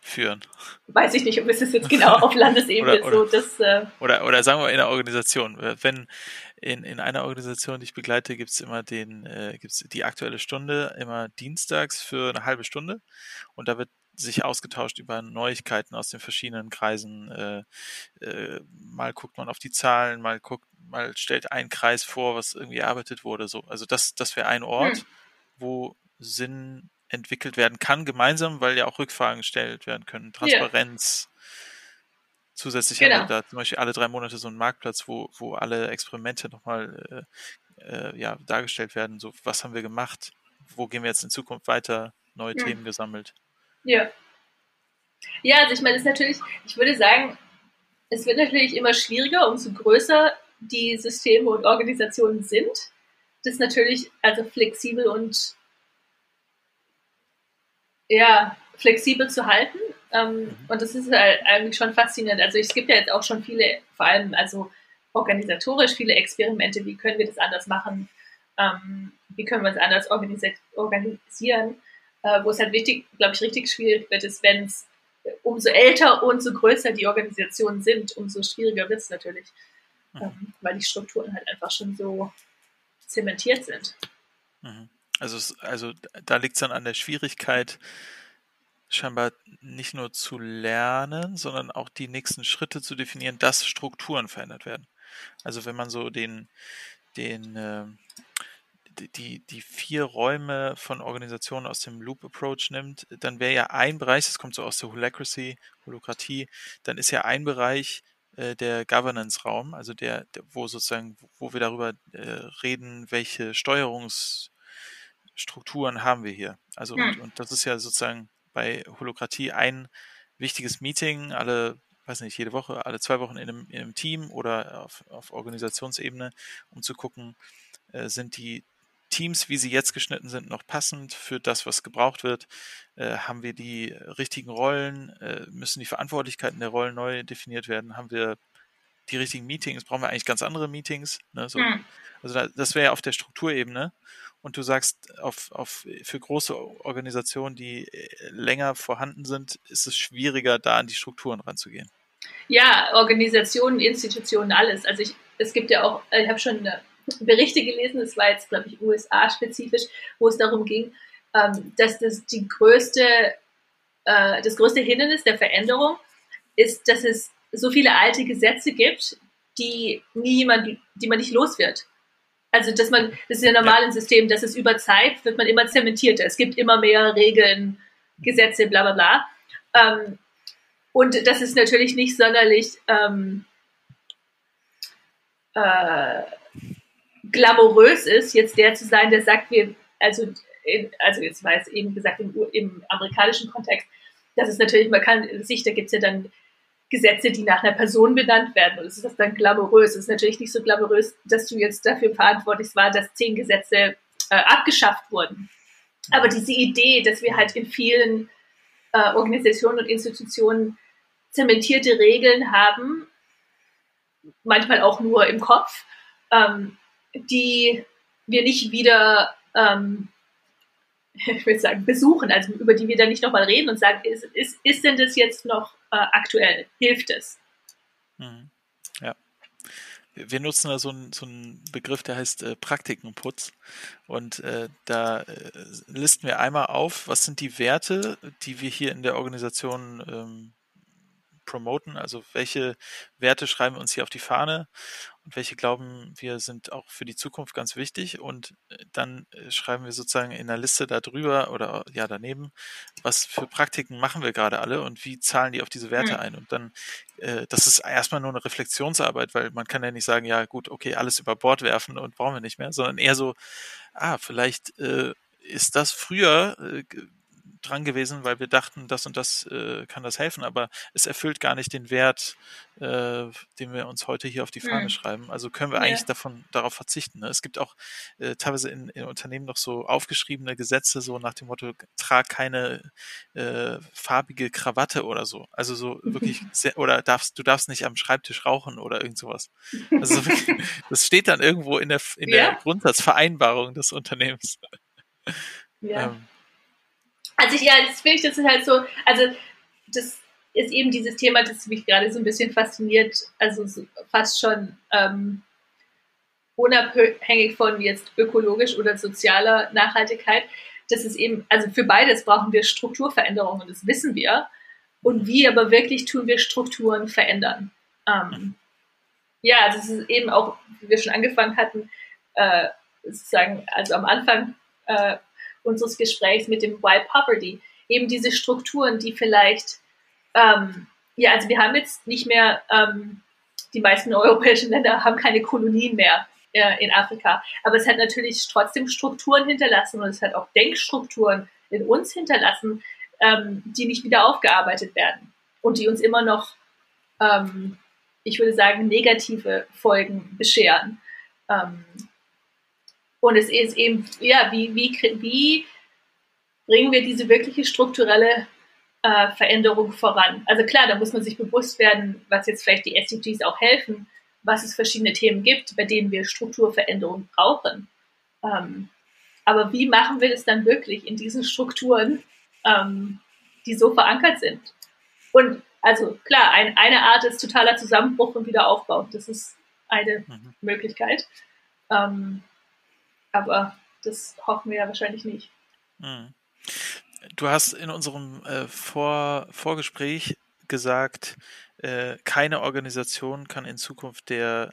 führen. Weiß ich nicht, ob es jetzt genau auf Landesebene oder, so das. Äh oder, oder sagen wir in der Organisation. Wenn in, in einer Organisation, die ich begleite, gibt es immer den, äh, gibt's die aktuelle Stunde, immer dienstags für eine halbe Stunde. Und da wird sich ausgetauscht über Neuigkeiten aus den verschiedenen Kreisen. Äh, äh, mal guckt man auf die Zahlen, mal guckt, mal stellt ein Kreis vor, was irgendwie erarbeitet wurde. So, also das, das wäre ein Ort, hm. wo Sinn entwickelt werden kann, gemeinsam, weil ja auch Rückfragen gestellt werden können. Transparenz. Yeah. Zusätzlich genau. haben wir da zum Beispiel alle drei Monate so einen Marktplatz, wo, wo alle Experimente nochmal äh, äh, ja, dargestellt werden. So, was haben wir gemacht? Wo gehen wir jetzt in Zukunft weiter? Neue ja. Themen gesammelt. Ja. Ja, also ich meine, es ist natürlich, ich würde sagen, es wird natürlich immer schwieriger, umso größer die Systeme und Organisationen sind, das natürlich also flexibel und ja, flexibel zu halten. Ähm, mhm. Und das ist halt eigentlich schon faszinierend. Also es gibt ja jetzt auch schon viele, vor allem also organisatorisch viele Experimente, wie können wir das anders machen, ähm, wie können wir es anders organisi organisieren äh, wo es halt wichtig, glaube ich, richtig schwierig wird, ist, wenn es äh, umso älter und so größer die Organisationen sind, umso schwieriger wird es natürlich, mhm. ähm, weil die Strukturen halt einfach schon so zementiert sind. Mhm. Also, also da liegt es dann an der Schwierigkeit, scheinbar nicht nur zu lernen, sondern auch die nächsten Schritte zu definieren, dass Strukturen verändert werden. Also wenn man so den, den äh, die, die vier Räume von Organisationen aus dem Loop Approach nimmt, dann wäre ja ein Bereich, das kommt so aus der Holacracy, Holokratie, dann ist ja ein Bereich äh, der Governance-Raum, also der, der, wo sozusagen, wo wir darüber äh, reden, welche Steuerungsstrukturen haben wir hier. Also hm. und, und das ist ja sozusagen bei Holokratie ein wichtiges Meeting, alle weiß nicht, jede Woche, alle zwei Wochen in einem, in einem Team oder auf, auf Organisationsebene, um zu gucken, äh, sind die Teams, wie sie jetzt geschnitten sind, noch passend für das, was gebraucht wird? Äh, haben wir die richtigen Rollen? Äh, müssen die Verantwortlichkeiten der Rollen neu definiert werden? Haben wir die richtigen Meetings? Brauchen wir eigentlich ganz andere Meetings? Ne? So. Hm. Also da, das wäre ja auf der Strukturebene. Und du sagst, auf, auf, für große Organisationen, die äh, länger vorhanden sind, ist es schwieriger, da an die Strukturen ranzugehen. Ja, Organisationen, Institutionen, alles. Also ich, es gibt ja auch, ich habe schon Berichte gelesen, das war jetzt, glaube ich, USA-spezifisch, wo es darum ging, ähm, dass das die größte, äh, das größte Hindernis der Veränderung ist, dass es so viele alte Gesetze gibt, die nie jemand, die man nicht los wird. Also, dass man, das ist ja normal im System, dass es über Zeit wird man immer zementierter. Es gibt immer mehr Regeln, Gesetze, bla bla bla. Ähm, und das ist natürlich nicht sonderlich ähm, äh, glamourös ist, jetzt der zu sein, der sagt, wir, also, in, also jetzt war es eben gesagt im, im amerikanischen Kontext, das ist natürlich, man kann sich, da gibt es ja dann Gesetze, die nach einer Person benannt werden. Und das ist das dann glamourös. Es ist natürlich nicht so glamourös, dass du jetzt dafür verantwortlich warst, dass zehn Gesetze äh, abgeschafft wurden. Aber diese Idee, dass wir halt in vielen äh, Organisationen und Institutionen zementierte Regeln haben, manchmal auch nur im Kopf, ähm, die wir nicht wieder, ähm, [LAUGHS] ich würde sagen, besuchen, also über die wir dann nicht nochmal reden und sagen, ist, ist, ist denn das jetzt noch äh, aktuell? Hilft es? Mhm. Ja. Wir nutzen da so einen, so einen Begriff, der heißt äh, Praktikenputz. Und äh, da äh, listen wir einmal auf, was sind die Werte, die wir hier in der Organisation ähm, promoten, also welche Werte schreiben wir uns hier auf die Fahne und welche glauben wir sind auch für die Zukunft ganz wichtig und äh, dann äh, schreiben wir sozusagen in der Liste darüber oder ja daneben, was für Praktiken machen wir gerade alle und wie zahlen die auf diese Werte mhm. ein und dann, äh, das ist erstmal nur eine Reflexionsarbeit, weil man kann ja nicht sagen, ja gut, okay, alles über Bord werfen und brauchen wir nicht mehr, sondern eher so, ah, vielleicht äh, ist das früher äh, dran gewesen, weil wir dachten, das und das äh, kann das helfen, aber es erfüllt gar nicht den Wert, äh, den wir uns heute hier auf die Fahne mhm. schreiben. Also können wir eigentlich ja. davon darauf verzichten. Ne? Es gibt auch äh, teilweise in, in, Unternehmen noch so aufgeschriebene Gesetze, so nach dem Motto, trag keine äh, farbige Krawatte oder so. Also so wirklich [LAUGHS] sehr, oder darfst, du darfst nicht am Schreibtisch rauchen oder irgend sowas. Also [LAUGHS] das steht dann irgendwo in der in ja. der Grundsatzvereinbarung des Unternehmens. Ja. Ähm, also ich, ja, das finde ich, das ist halt so, also das ist eben dieses Thema, das mich gerade so ein bisschen fasziniert, also so fast schon ähm, unabhängig von jetzt ökologisch oder sozialer Nachhaltigkeit. Das ist eben, also für beides brauchen wir Strukturveränderungen, das wissen wir. Und wie aber wirklich tun wir Strukturen verändern? Ähm, ja, es ist eben auch, wie wir schon angefangen hatten, äh, sozusagen, also am Anfang äh, unseres Gesprächs mit dem Why Poverty. Eben diese Strukturen, die vielleicht, ähm, ja, also wir haben jetzt nicht mehr, ähm, die meisten europäischen Länder haben keine Kolonien mehr äh, in Afrika, aber es hat natürlich trotzdem Strukturen hinterlassen und es hat auch Denkstrukturen in uns hinterlassen, ähm, die nicht wieder aufgearbeitet werden und die uns immer noch, ähm, ich würde sagen, negative Folgen bescheren. Und es ist eben, ja, wie, wie, wie bringen wir diese wirkliche strukturelle äh, Veränderung voran? Also klar, da muss man sich bewusst werden, was jetzt vielleicht die SDGs auch helfen, was es verschiedene Themen gibt, bei denen wir Strukturveränderungen brauchen. Ähm, aber wie machen wir das dann wirklich in diesen Strukturen, ähm, die so verankert sind? Und also klar, ein, eine Art ist totaler Zusammenbruch und Wiederaufbau. Das ist eine mhm. Möglichkeit. Ähm, aber das hoffen wir ja wahrscheinlich nicht. Hm. Du hast in unserem äh, Vor Vorgespräch gesagt, äh, keine Organisation kann in Zukunft der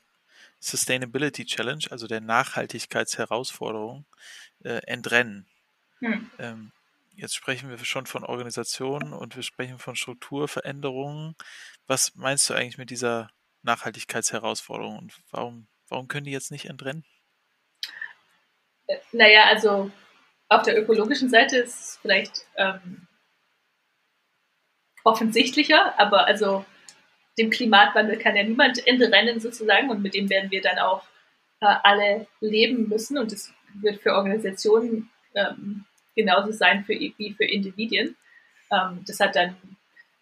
Sustainability Challenge, also der Nachhaltigkeitsherausforderung, äh, entrennen. Hm. Ähm, jetzt sprechen wir schon von Organisationen und wir sprechen von Strukturveränderungen. Was meinst du eigentlich mit dieser Nachhaltigkeitsherausforderung und warum, warum können die jetzt nicht entrennen? Naja, also auf der ökologischen Seite ist es vielleicht ähm, offensichtlicher, aber also dem Klimatwandel kann ja niemand entrennen sozusagen und mit dem werden wir dann auch äh, alle leben müssen und das wird für Organisationen ähm, genauso sein für, wie für Individuen. Ähm, das hat dann,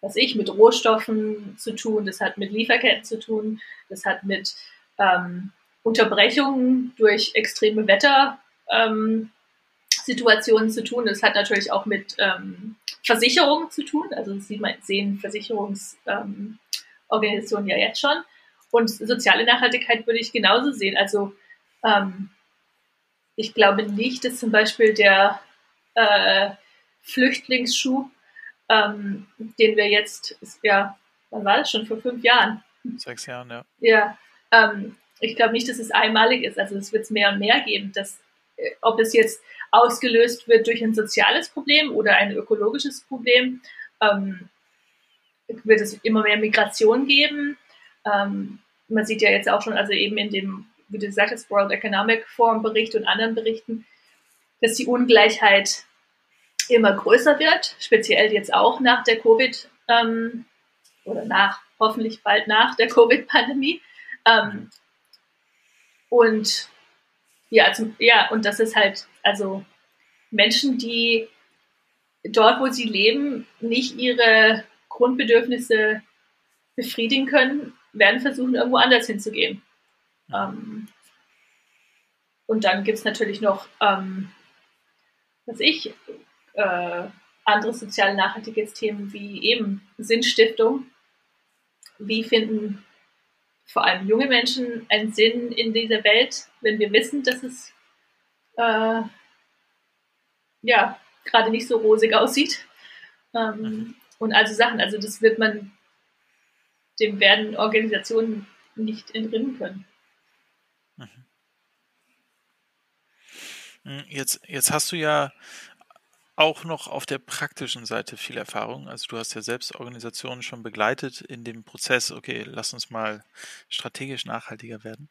was ich, mit Rohstoffen zu tun, das hat mit Lieferketten zu tun, das hat mit ähm, Unterbrechungen durch extreme Wetter ähm, Situationen zu tun. Das hat natürlich auch mit ähm, Versicherungen zu tun. Also das sieht man, sehen Versicherungsorganisationen ja jetzt schon. Und soziale Nachhaltigkeit würde ich genauso sehen. Also ähm, ich glaube nicht, dass zum Beispiel der äh, Flüchtlingsschub, ähm, den wir jetzt, ja, wann war das schon? Vor fünf Jahren. Sechs Jahren, ja. Ja, ähm, ich glaube nicht, dass es einmalig ist. Also es wird es mehr und mehr geben, dass ob es jetzt ausgelöst wird durch ein soziales Problem oder ein ökologisches Problem, ähm, wird es immer mehr Migration geben. Ähm, man sieht ja jetzt auch schon, also eben in dem, wie du gesagt hast, World Economic Forum Bericht und anderen Berichten, dass die Ungleichheit immer größer wird, speziell jetzt auch nach der Covid ähm, oder nach, hoffentlich bald nach der Covid-Pandemie. Ähm, und ja, zum, ja, und das ist halt, also Menschen, die dort, wo sie leben, nicht ihre Grundbedürfnisse befriedigen können, werden versuchen, irgendwo anders hinzugehen. Ähm, und dann gibt es natürlich noch, ähm, was ich, äh, andere soziale Nachhaltigkeitsthemen wie eben Sinnstiftung. Wie finden vor allem junge Menschen einen Sinn in dieser Welt, wenn wir wissen, dass es äh, ja gerade nicht so rosig aussieht. Ähm, mhm. und also Sachen, also das wird man, dem werden Organisationen nicht entrinnen können. Mhm. Hm, jetzt, jetzt hast du ja auch noch auf der praktischen Seite viel Erfahrung. Also du hast ja selbst Organisationen schon begleitet in dem Prozess, okay, lass uns mal strategisch nachhaltiger werden.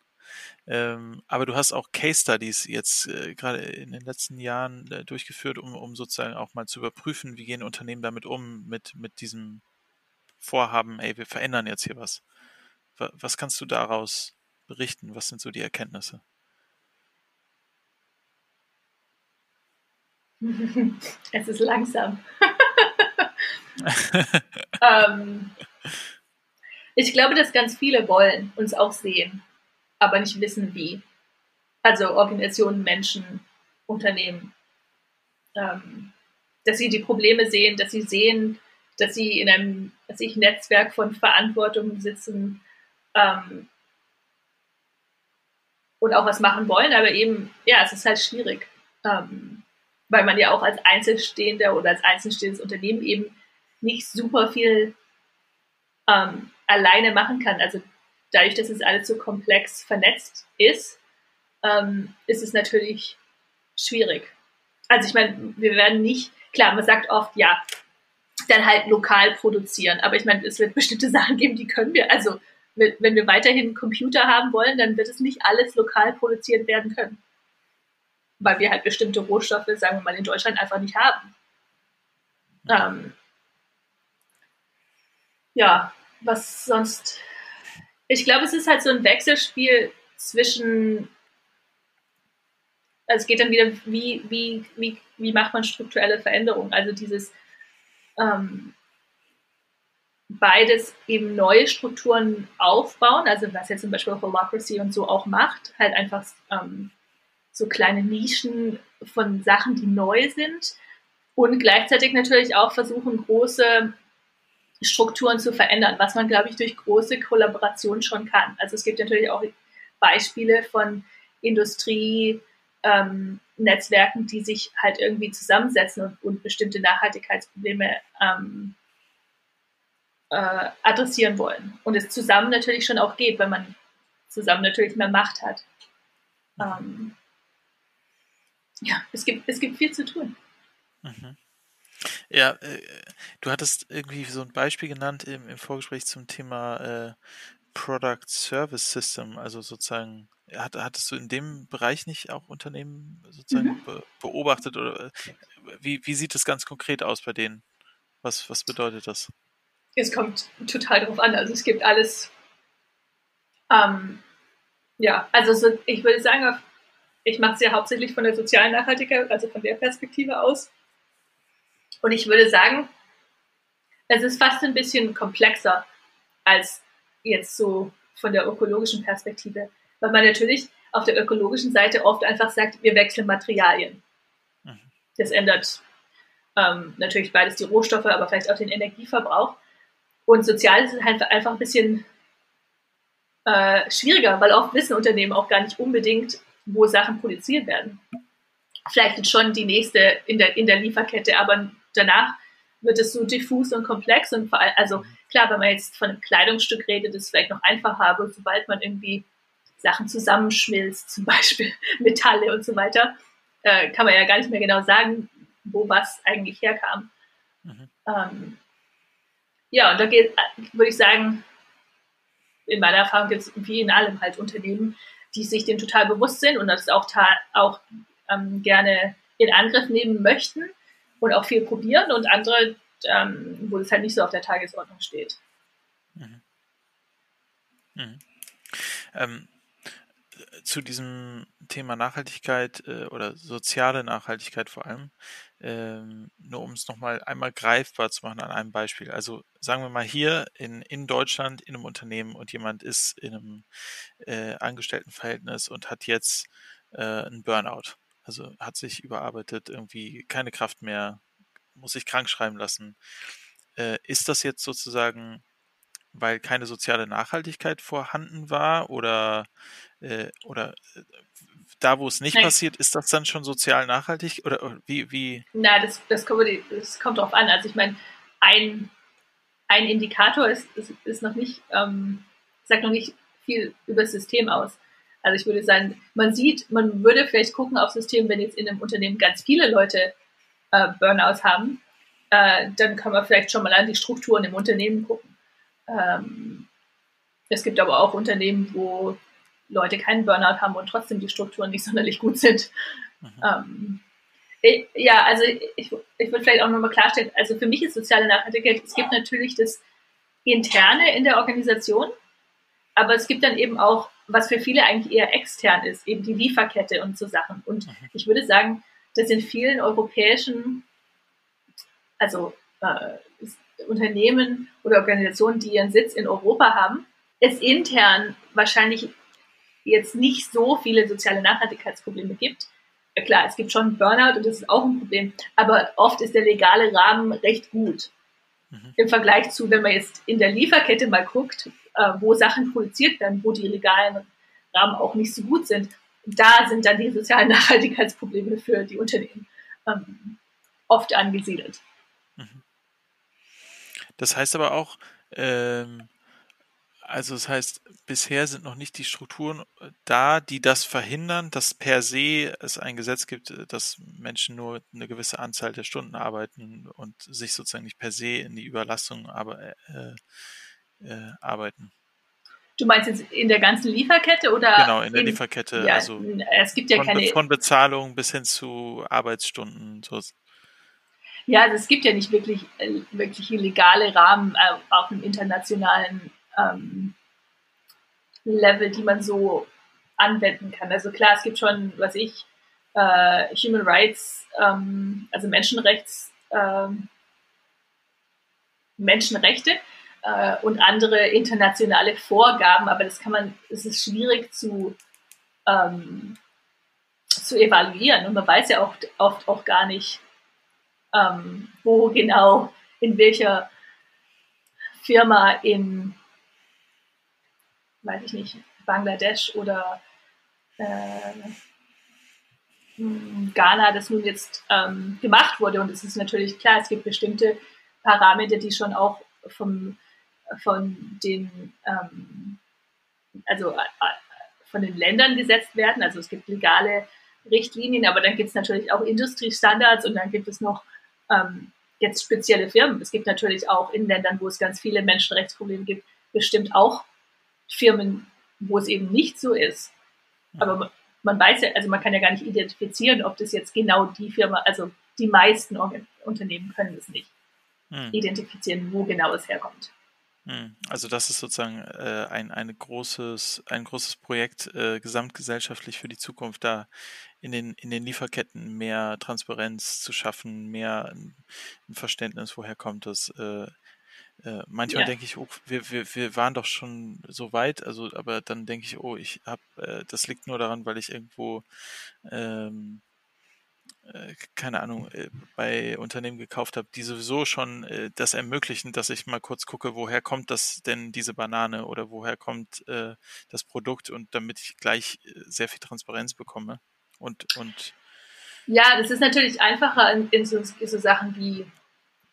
Ähm, aber du hast auch Case Studies jetzt äh, gerade in den letzten Jahren äh, durchgeführt, um, um sozusagen auch mal zu überprüfen, wie gehen Unternehmen damit um, mit, mit diesem Vorhaben, ey, wir verändern jetzt hier was. Was kannst du daraus berichten? Was sind so die Erkenntnisse? [LAUGHS] Es ist langsam. [LAUGHS] ähm, ich glaube, dass ganz viele wollen uns auch sehen, aber nicht wissen, wie. Also Organisationen, Menschen, Unternehmen. Ähm, dass sie die Probleme sehen, dass sie sehen, dass sie in einem dass ich, Netzwerk von Verantwortung sitzen ähm, und auch was machen wollen, aber eben, ja, es ist halt schwierig. Ähm, weil man ja auch als Einzelstehender oder als einzelstehendes Unternehmen eben nicht super viel ähm, alleine machen kann. Also dadurch, dass es alles so komplex vernetzt ist, ähm, ist es natürlich schwierig. Also ich meine, wir werden nicht, klar, man sagt oft, ja, dann halt lokal produzieren. Aber ich meine, es wird bestimmte [LAUGHS] Sachen geben, die können wir, also wenn wir weiterhin Computer haben wollen, dann wird es nicht alles lokal produziert werden können weil wir halt bestimmte Rohstoffe, sagen wir mal, in Deutschland einfach nicht haben. Ähm, ja, was sonst. Ich glaube, es ist halt so ein Wechselspiel zwischen. Also es geht dann wieder, wie, wie, wie, wie macht man strukturelle Veränderungen? Also dieses ähm, beides eben neue Strukturen aufbauen, also was jetzt zum Beispiel Holacracy und so auch macht, halt einfach ähm, so kleine Nischen von Sachen, die neu sind und gleichzeitig natürlich auch versuchen, große Strukturen zu verändern, was man, glaube ich, durch große Kollaboration schon kann. Also es gibt natürlich auch Beispiele von Industrie, ähm, Netzwerken, die sich halt irgendwie zusammensetzen und, und bestimmte Nachhaltigkeitsprobleme ähm, äh, adressieren wollen. Und es zusammen natürlich schon auch geht, wenn man zusammen natürlich mehr Macht hat. Ähm, ja, es gibt, es gibt viel zu tun. Mhm. Ja, äh, du hattest irgendwie so ein Beispiel genannt im, im Vorgespräch zum Thema äh, Product Service System, also sozusagen, hat, hattest du in dem Bereich nicht auch Unternehmen sozusagen mhm. be beobachtet oder äh, wie, wie sieht das ganz konkret aus bei denen? Was, was bedeutet das? Es kommt total darauf an. Also es gibt alles, ähm, ja, also so, ich würde sagen, auf ich mache es ja hauptsächlich von der sozialen Nachhaltigkeit, also von der Perspektive aus. Und ich würde sagen, es ist fast ein bisschen komplexer als jetzt so von der ökologischen Perspektive, weil man natürlich auf der ökologischen Seite oft einfach sagt, wir wechseln Materialien. Mhm. Das ändert ähm, natürlich beides die Rohstoffe, aber vielleicht auch den Energieverbrauch. Und sozial ist es halt einfach ein bisschen äh, schwieriger, weil oft wissen Unternehmen auch gar nicht unbedingt, wo Sachen produziert werden. Vielleicht jetzt schon die nächste in der, in der Lieferkette, aber danach wird es so diffus und komplex und vor allem, also klar, wenn man jetzt von einem Kleidungsstück redet, ist es vielleicht noch einfacher, aber sobald man irgendwie Sachen zusammenschmilzt, [LAUGHS] zum Beispiel Metalle und so weiter, äh, kann man ja gar nicht mehr genau sagen, wo was eigentlich herkam. Mhm. Ähm, ja, und da geht, würde ich sagen, in meiner Erfahrung gibt es wie in allem halt Unternehmen, die sich dem total bewusst sind und das auch, auch ähm, gerne in Angriff nehmen möchten und auch viel probieren und andere, ähm, wo es halt nicht so auf der Tagesordnung steht. Mhm. Mhm. Ähm, zu diesem Thema Nachhaltigkeit äh, oder soziale Nachhaltigkeit vor allem, ähm, nur um es nochmal einmal greifbar zu machen an einem Beispiel. Also sagen wir mal hier in, in Deutschland in einem Unternehmen und jemand ist in einem äh, Angestelltenverhältnis und hat jetzt äh, einen Burnout. Also hat sich überarbeitet, irgendwie keine Kraft mehr, muss sich krank schreiben lassen. Äh, ist das jetzt sozusagen weil keine soziale Nachhaltigkeit vorhanden war oder, äh, oder äh, da, wo es nicht Nein. passiert, ist das dann schon sozial nachhaltig oder wie? wie? Na, das, das, kommt, das kommt drauf an. Also ich meine, ein, ein Indikator ist, ist, ist noch nicht, ähm, sagt noch nicht viel über das System aus. Also ich würde sagen, man sieht, man würde vielleicht gucken auf System, wenn jetzt in einem Unternehmen ganz viele Leute äh, Burnouts haben, äh, dann kann man vielleicht schon mal an die Strukturen im Unternehmen gucken. Ähm, es gibt aber auch Unternehmen, wo Leute keinen Burnout haben und trotzdem die Strukturen nicht sonderlich gut sind. Mhm. Ähm, ja, also ich, ich würde vielleicht auch nochmal klarstellen, also für mich ist soziale Nachhaltigkeit, es gibt natürlich das Interne in der Organisation, aber es gibt dann eben auch, was für viele eigentlich eher extern ist, eben die Lieferkette und so Sachen. Und mhm. ich würde sagen, dass in vielen europäischen, also äh, Unternehmen oder Organisationen, die ihren Sitz in Europa haben, es intern wahrscheinlich jetzt nicht so viele soziale Nachhaltigkeitsprobleme gibt. Ja, klar, es gibt schon Burnout und das ist auch ein Problem, aber oft ist der legale Rahmen recht gut. Mhm. Im Vergleich zu, wenn man jetzt in der Lieferkette mal guckt, äh, wo Sachen produziert werden, wo die legalen Rahmen auch nicht so gut sind, da sind dann die sozialen [LAUGHS] Nachhaltigkeitsprobleme für die Unternehmen ähm, oft angesiedelt. Mhm. Das heißt aber auch, ähm, also das heißt, bisher sind noch nicht die Strukturen äh, da, die das verhindern, dass per se es ein Gesetz gibt, äh, dass Menschen nur eine gewisse Anzahl der Stunden arbeiten und sich sozusagen nicht per se in die Überlastung aber, äh, äh, arbeiten. Du meinst jetzt in der ganzen Lieferkette oder? Genau, in der in, Lieferkette. Ja, also es gibt ja von, keine. Von Bezahlung bis hin zu Arbeitsstunden. So. Ja, also es gibt ja nicht wirklich, wirklich legale Rahmen äh, auf einem internationalen ähm, Level, die man so anwenden kann. Also klar, es gibt schon, was ich, äh, Human Rights, ähm, also Menschenrechts, ähm, Menschenrechte äh, und andere internationale Vorgaben, aber das kann man, es ist schwierig zu, ähm, zu evaluieren und man weiß ja auch oft auch gar nicht, ähm, wo genau, in welcher Firma in weiß ich nicht, Bangladesch oder äh, Ghana das nun jetzt ähm, gemacht wurde. Und es ist natürlich klar, es gibt bestimmte Parameter, die schon auch vom, von den ähm, also äh, von den Ländern gesetzt werden. Also es gibt legale Richtlinien, aber dann gibt es natürlich auch Industriestandards und dann gibt es noch ähm, jetzt spezielle Firmen. Es gibt natürlich auch in Ländern, wo es ganz viele Menschenrechtsprobleme gibt, bestimmt auch Firmen, wo es eben nicht so ist. Aber man weiß ja, also man kann ja gar nicht identifizieren, ob das jetzt genau die Firma, also die meisten Unternehmen können es nicht hm. identifizieren, wo genau es herkommt. Hm. Also das ist sozusagen äh, ein, ein, großes, ein großes Projekt äh, gesamtgesellschaftlich für die Zukunft, da in den, in den Lieferketten mehr Transparenz zu schaffen, mehr ein, Verständnis, woher kommt das. Äh, äh, manchmal ja. denke ich, oh, wir, wir, wir waren doch schon so weit, also, aber dann denke ich, oh, ich habe, äh, das liegt nur daran, weil ich irgendwo, ähm, äh, keine Ahnung, äh, bei Unternehmen gekauft habe, die sowieso schon äh, das ermöglichen, dass ich mal kurz gucke, woher kommt das denn, diese Banane oder woher kommt äh, das Produkt und damit ich gleich sehr viel Transparenz bekomme. Und, und ja, das ist natürlich einfacher in, in so, so Sachen wie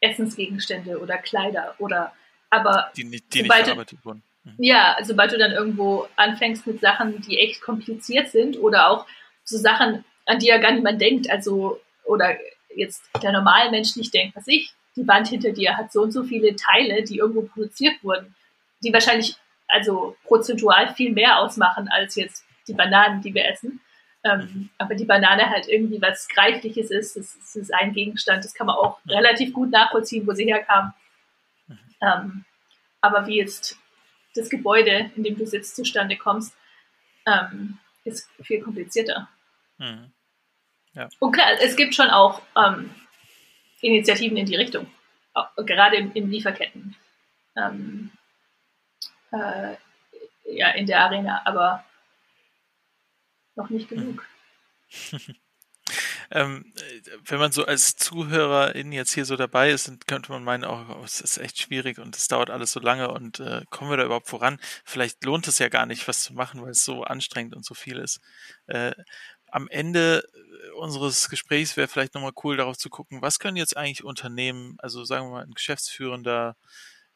Essensgegenstände oder Kleider oder aber die, nicht, die nicht verarbeitet wurden. Mhm. Ja, sobald du dann irgendwo anfängst mit Sachen, die echt kompliziert sind oder auch so Sachen, an die ja gar niemand denkt, also oder jetzt der normale Mensch nicht denkt, was ich, die Wand hinter dir hat so und so viele Teile, die irgendwo produziert wurden, die wahrscheinlich also prozentual viel mehr ausmachen als jetzt die Bananen, die wir essen. Ähm, aber die Banane halt irgendwie was Greifliches ist. Das, das, ist ein Gegenstand, das kann man auch relativ gut nachvollziehen, wo sie herkam. Ähm, aber wie jetzt das Gebäude, in dem du sitzt, zustande kommst, ähm, ist viel komplizierter. Mhm. Ja. Und klar, es gibt schon auch ähm, Initiativen in die Richtung, auch, gerade in, in Lieferketten. Ähm, äh, ja, in der Arena, aber noch nicht genug. [LAUGHS] ähm, wenn man so als Zuhörerin jetzt hier so dabei ist, dann könnte man meinen, oh, es ist echt schwierig und es dauert alles so lange und äh, kommen wir da überhaupt voran? Vielleicht lohnt es ja gar nicht, was zu machen, weil es so anstrengend und so viel ist. Äh, am Ende unseres Gesprächs wäre vielleicht nochmal cool, darauf zu gucken, was können jetzt eigentlich Unternehmen, also sagen wir mal ein Geschäftsführender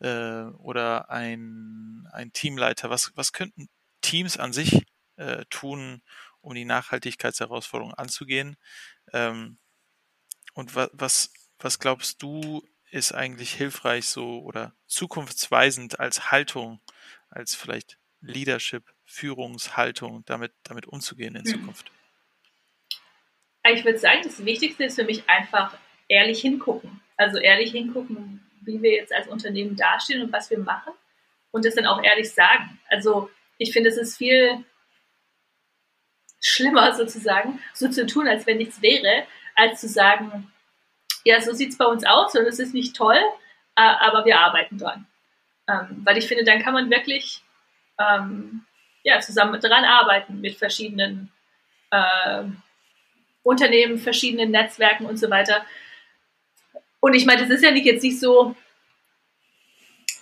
äh, oder ein, ein Teamleiter, was, was könnten Teams an sich äh, tun, um die Nachhaltigkeitsherausforderung anzugehen. Ähm, und wa was, was glaubst du, ist eigentlich hilfreich so oder zukunftsweisend als Haltung, als vielleicht Leadership, Führungshaltung, damit, damit umzugehen in mhm. Zukunft? Ich würde sagen, das Wichtigste ist für mich einfach ehrlich hingucken. Also ehrlich hingucken, wie wir jetzt als Unternehmen dastehen und was wir machen und das dann auch ehrlich sagen. Also ich finde, es ist viel schlimmer sozusagen, so zu tun, als wenn nichts wäre, als zu sagen, ja, so sieht es bei uns aus und es ist nicht toll, äh, aber wir arbeiten dran. Ähm, weil ich finde, dann kann man wirklich ähm, ja, zusammen dran arbeiten mit verschiedenen äh, Unternehmen, verschiedenen Netzwerken und so weiter. Und ich meine, das ist ja nicht jetzt nicht so,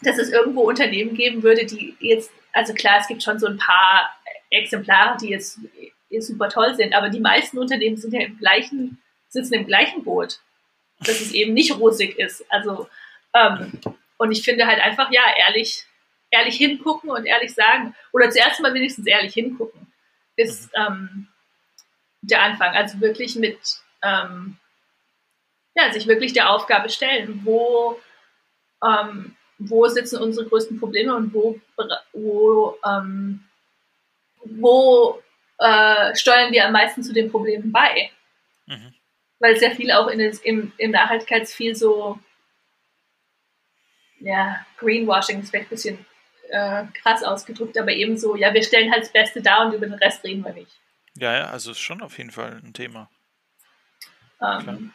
dass es irgendwo Unternehmen geben würde, die jetzt, also klar, es gibt schon so ein paar Exemplare, die jetzt super toll sind, aber die meisten Unternehmen sind ja im gleichen, sitzen im gleichen Boot, dass es eben nicht rosig ist. Also, ähm, und ich finde halt einfach, ja, ehrlich, ehrlich hingucken und ehrlich sagen, oder zuerst mal wenigstens ehrlich hingucken, ist ähm, der Anfang. Also wirklich mit, ähm, ja, sich wirklich der Aufgabe stellen, wo, ähm, wo sitzen unsere größten Probleme und wo, wo, ähm, wo äh, steuern wir am meisten zu den Problemen bei. Mhm. Weil sehr viel auch in im, im Nachhaltigkeitsviel so, ja, Greenwashing ist vielleicht ein bisschen äh, krass ausgedrückt, aber eben so, ja, wir stellen halt das Beste dar und über den Rest reden wir nicht. Ja, ja, also ist schon auf jeden Fall ein Thema. Ähm,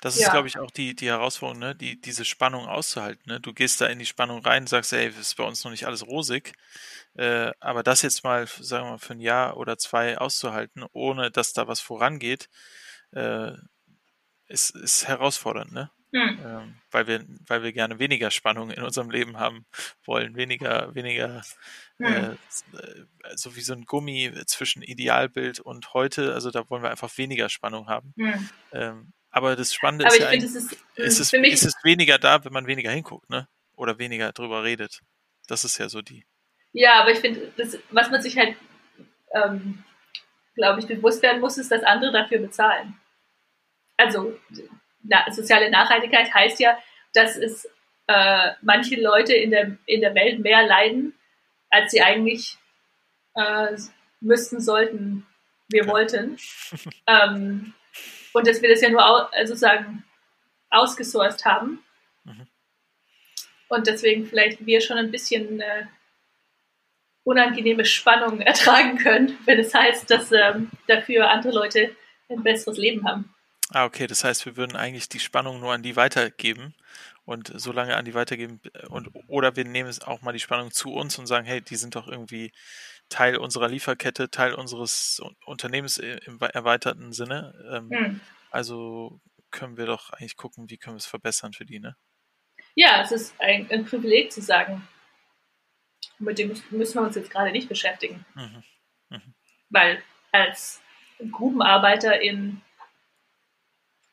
das ist, ja. glaube ich, auch die, die Herausforderung, ne? die, diese Spannung auszuhalten. Ne? Du gehst da in die Spannung rein, sagst, ey, ist bei uns noch nicht alles rosig. Äh, aber das jetzt mal, sagen wir mal, für ein Jahr oder zwei auszuhalten, ohne dass da was vorangeht, äh, ist, ist herausfordernd, ne? Hm. Ähm, weil wir, weil wir gerne weniger Spannung in unserem Leben haben wollen, weniger, weniger hm. äh, so wie so ein Gummi zwischen Idealbild und heute, also da wollen wir einfach weniger Spannung haben. Hm. Ähm, aber das Spannende aber ist ja find, ist, ist, es, ist es weniger da, wenn man weniger hinguckt, ne? Oder weniger drüber redet. Das ist ja so die. Ja, aber ich finde, was man sich halt, ähm, glaube ich, bewusst werden muss, ist, dass andere dafür bezahlen. Also na, soziale Nachhaltigkeit heißt ja, dass es äh, manche Leute in der, in der Welt mehr leiden, als sie eigentlich äh, müssten, sollten, wir wollten. ähm, und dass wir das ja nur au sozusagen ausgesourced haben. Mhm. Und deswegen vielleicht wir schon ein bisschen äh, unangenehme Spannung [LAUGHS] ertragen können, wenn es heißt, dass ähm, dafür andere Leute ein besseres Leben haben. Ah, okay, das heißt, wir würden eigentlich die Spannung nur an die weitergeben und so lange an die weitergeben äh, und oder wir nehmen es auch mal die Spannung zu uns und sagen, hey, die sind doch irgendwie Teil unserer Lieferkette, Teil unseres Unternehmens im erweiterten Sinne. Ähm, hm. Also können wir doch eigentlich gucken, wie können wir es verbessern für die, ne? Ja, es ist ein, ein Privileg zu sagen, mit dem müssen wir uns jetzt gerade nicht beschäftigen. Mhm. Mhm. Weil als Grubenarbeiter in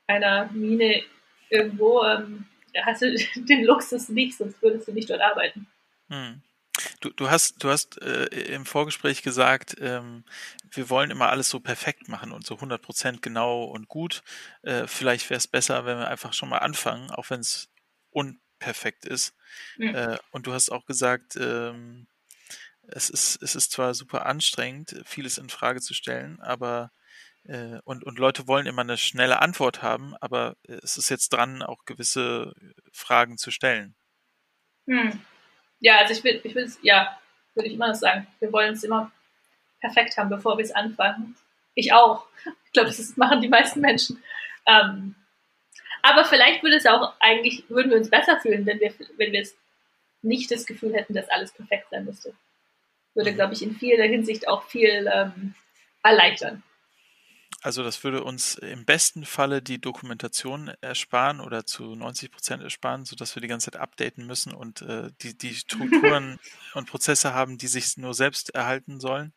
einer Mine irgendwo ähm, hast du [LAUGHS] den Luxus nicht, sonst würdest du nicht dort arbeiten. Mhm. Du, du hast, du hast äh, im Vorgespräch gesagt, ähm, wir wollen immer alles so perfekt machen und so 100% genau und gut. Äh, vielleicht wäre es besser, wenn wir einfach schon mal anfangen, auch wenn es unperfekt ist. Mhm. Äh, und du hast auch gesagt, ähm, es ist, es ist zwar super anstrengend, vieles in Frage zu stellen, aber äh, und, und Leute wollen immer eine schnelle Antwort haben, aber es ist jetzt dran, auch gewisse Fragen zu stellen. Hm. Ja, also ich will, ich will ja, würde ich immer noch sagen, wir wollen es immer perfekt haben, bevor wir es anfangen. Ich auch. [LAUGHS] Ich glaube, das machen die meisten Menschen. Ähm, aber vielleicht würde es auch eigentlich, würden wir uns besser fühlen, wenn wir, wenn wir es nicht das Gefühl hätten, dass alles perfekt sein müsste. Würde, glaube ich, in vieler Hinsicht auch viel ähm, erleichtern. Also das würde uns im besten Falle die Dokumentation ersparen oder zu 90 Prozent ersparen, sodass wir die ganze Zeit updaten müssen und äh, die, die Strukturen [LAUGHS] und Prozesse haben, die sich nur selbst erhalten sollen.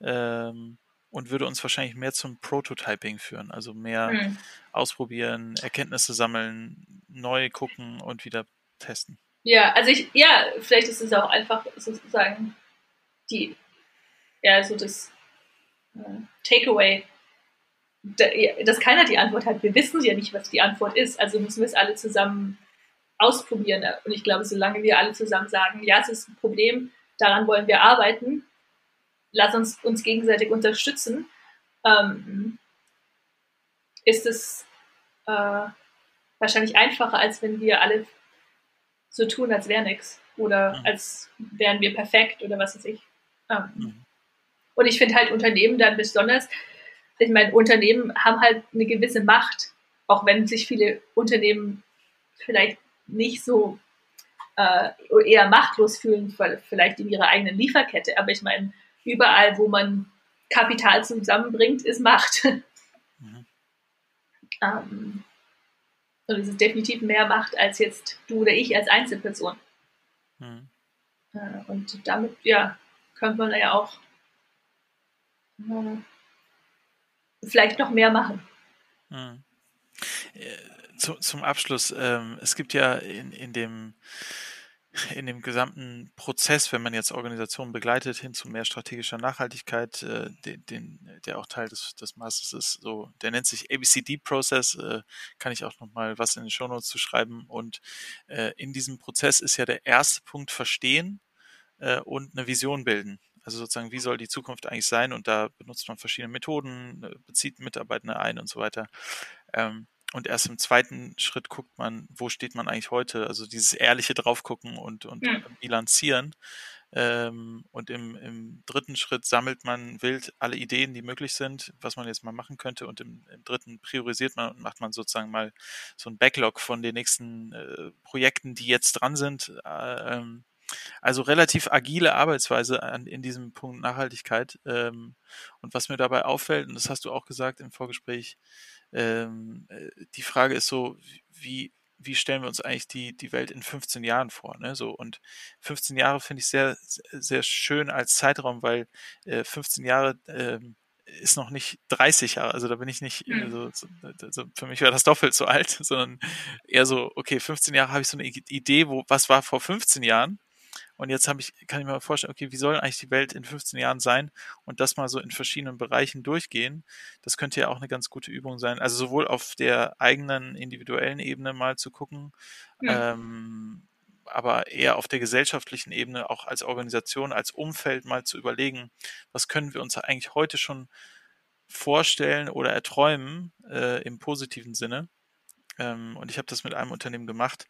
Ähm, und würde uns wahrscheinlich mehr zum Prototyping führen, also mehr mhm. ausprobieren, Erkenntnisse sammeln, neu gucken und wieder testen. Ja, also ich, ja, vielleicht ist es auch einfach sozusagen die, ja, so das äh, Takeaway, dass keiner die Antwort hat. Wir wissen ja nicht, was die Antwort ist, also müssen wir es alle zusammen ausprobieren. Und ich glaube, solange wir alle zusammen sagen, ja, es ist ein Problem, daran wollen wir arbeiten, lass uns uns gegenseitig unterstützen, ähm, ist es äh, wahrscheinlich einfacher, als wenn wir alle so tun, als wäre nichts oder mhm. als wären wir perfekt oder was weiß ich. Ähm, mhm. Und ich finde halt Unternehmen dann besonders, ich meine, Unternehmen haben halt eine gewisse Macht, auch wenn sich viele Unternehmen vielleicht nicht so äh, eher machtlos fühlen, vielleicht in ihrer eigenen Lieferkette. Aber ich meine, überall, wo man Kapital zusammenbringt, ist Macht. [LAUGHS] Mhm. ähm, und es ist definitiv mehr Macht als jetzt du oder ich als Einzelperson. Mhm. Äh, und damit, ja, könnte man ja auch äh, vielleicht noch mehr machen. Mhm. Zu, zum Abschluss, ähm, es gibt ja in, in dem in dem gesamten Prozess, wenn man jetzt Organisationen begleitet hin zu mehr strategischer Nachhaltigkeit, äh, den, den, der auch Teil des, des Masters ist, so, der nennt sich ABCD-Prozess, äh, kann ich auch nochmal was in den Shownotes zu schreiben. Und äh, in diesem Prozess ist ja der erste Punkt verstehen äh, und eine Vision bilden. Also sozusagen, wie soll die Zukunft eigentlich sein? Und da benutzt man verschiedene Methoden, äh, bezieht Mitarbeitende ein und so weiter. Ähm, und erst im zweiten Schritt guckt man, wo steht man eigentlich heute? Also dieses ehrliche draufgucken und, und ja. bilanzieren. Ähm, und im, im dritten Schritt sammelt man wild alle Ideen, die möglich sind, was man jetzt mal machen könnte. Und im, im dritten priorisiert man und macht man sozusagen mal so ein Backlog von den nächsten äh, Projekten, die jetzt dran sind. Äh, ähm, also relativ agile Arbeitsweise an, in diesem Punkt Nachhaltigkeit. Ähm, und was mir dabei auffällt, und das hast du auch gesagt im Vorgespräch, ähm, äh, die Frage ist so, wie, wie stellen wir uns eigentlich die, die Welt in 15 Jahren vor? Ne? So, und 15 Jahre finde ich sehr, sehr schön als Zeitraum, weil äh, 15 Jahre ähm, ist noch nicht 30 Jahre, also da bin ich nicht, mhm. so, so, so, für mich wäre das doppelt so alt, [LAUGHS] sondern eher so, okay, 15 Jahre habe ich so eine Idee, wo, was war vor 15 Jahren und jetzt habe ich, kann ich mir vorstellen, okay, wie soll eigentlich die Welt in 15 Jahren sein und das mal so in verschiedenen Bereichen durchgehen. Das könnte ja auch eine ganz gute Übung sein. Also sowohl auf der eigenen individuellen Ebene mal zu gucken, ja. ähm, aber eher auf der gesellschaftlichen Ebene auch als Organisation, als Umfeld mal zu überlegen, was können wir uns eigentlich heute schon vorstellen oder erträumen äh, im positiven Sinne. Ähm, und ich habe das mit einem Unternehmen gemacht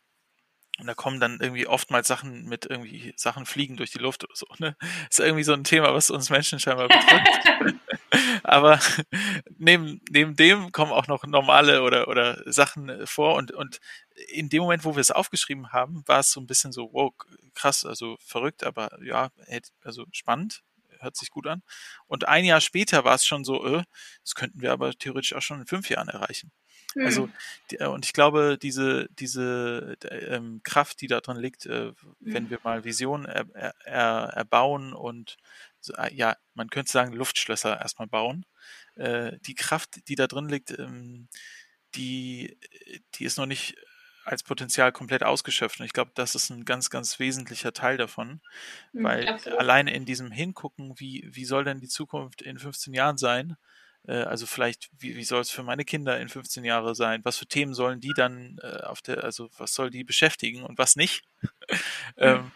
und da kommen dann irgendwie oftmals Sachen mit irgendwie Sachen fliegen durch die Luft oder so. Ne? [LAUGHS] Ist irgendwie so ein Thema, was uns Menschen scheinbar betrifft. [LAUGHS] Aber [LAUGHS] neben, neben dem kommen auch noch normale oder, oder Sachen äh, vor. Und, und in dem Moment, wo wir es aufgeschrieben haben, war es so ein bisschen so, wow, krass, also verrückt, aber ja, also spannend, hört sich gut an. Und ein Jahr später war es schon so, äh, das könnten wir aber theoretisch auch schon in fünf Jahren erreichen. Also, hm. die, äh, und ich glaube, diese, diese ähm, Kraft, die da drin liegt, äh, wenn hm. wir mal Visionen er, er, erbauen und äh, ja, man könnte sagen, Luftschlösser erstmal bauen. Äh, die Kraft, die da drin liegt, ähm, die, die ist noch nicht als Potenzial komplett ausgeschöpft. Und ich glaube, das ist ein ganz, ganz wesentlicher Teil davon. Mhm, weil absolut. alleine in diesem Hingucken, wie, wie soll denn die Zukunft in 15 Jahren sein, also vielleicht, wie, wie soll es für meine Kinder in 15 Jahren sein? Was für Themen sollen die dann äh, auf der, also was soll die beschäftigen und was nicht? [LAUGHS] ähm,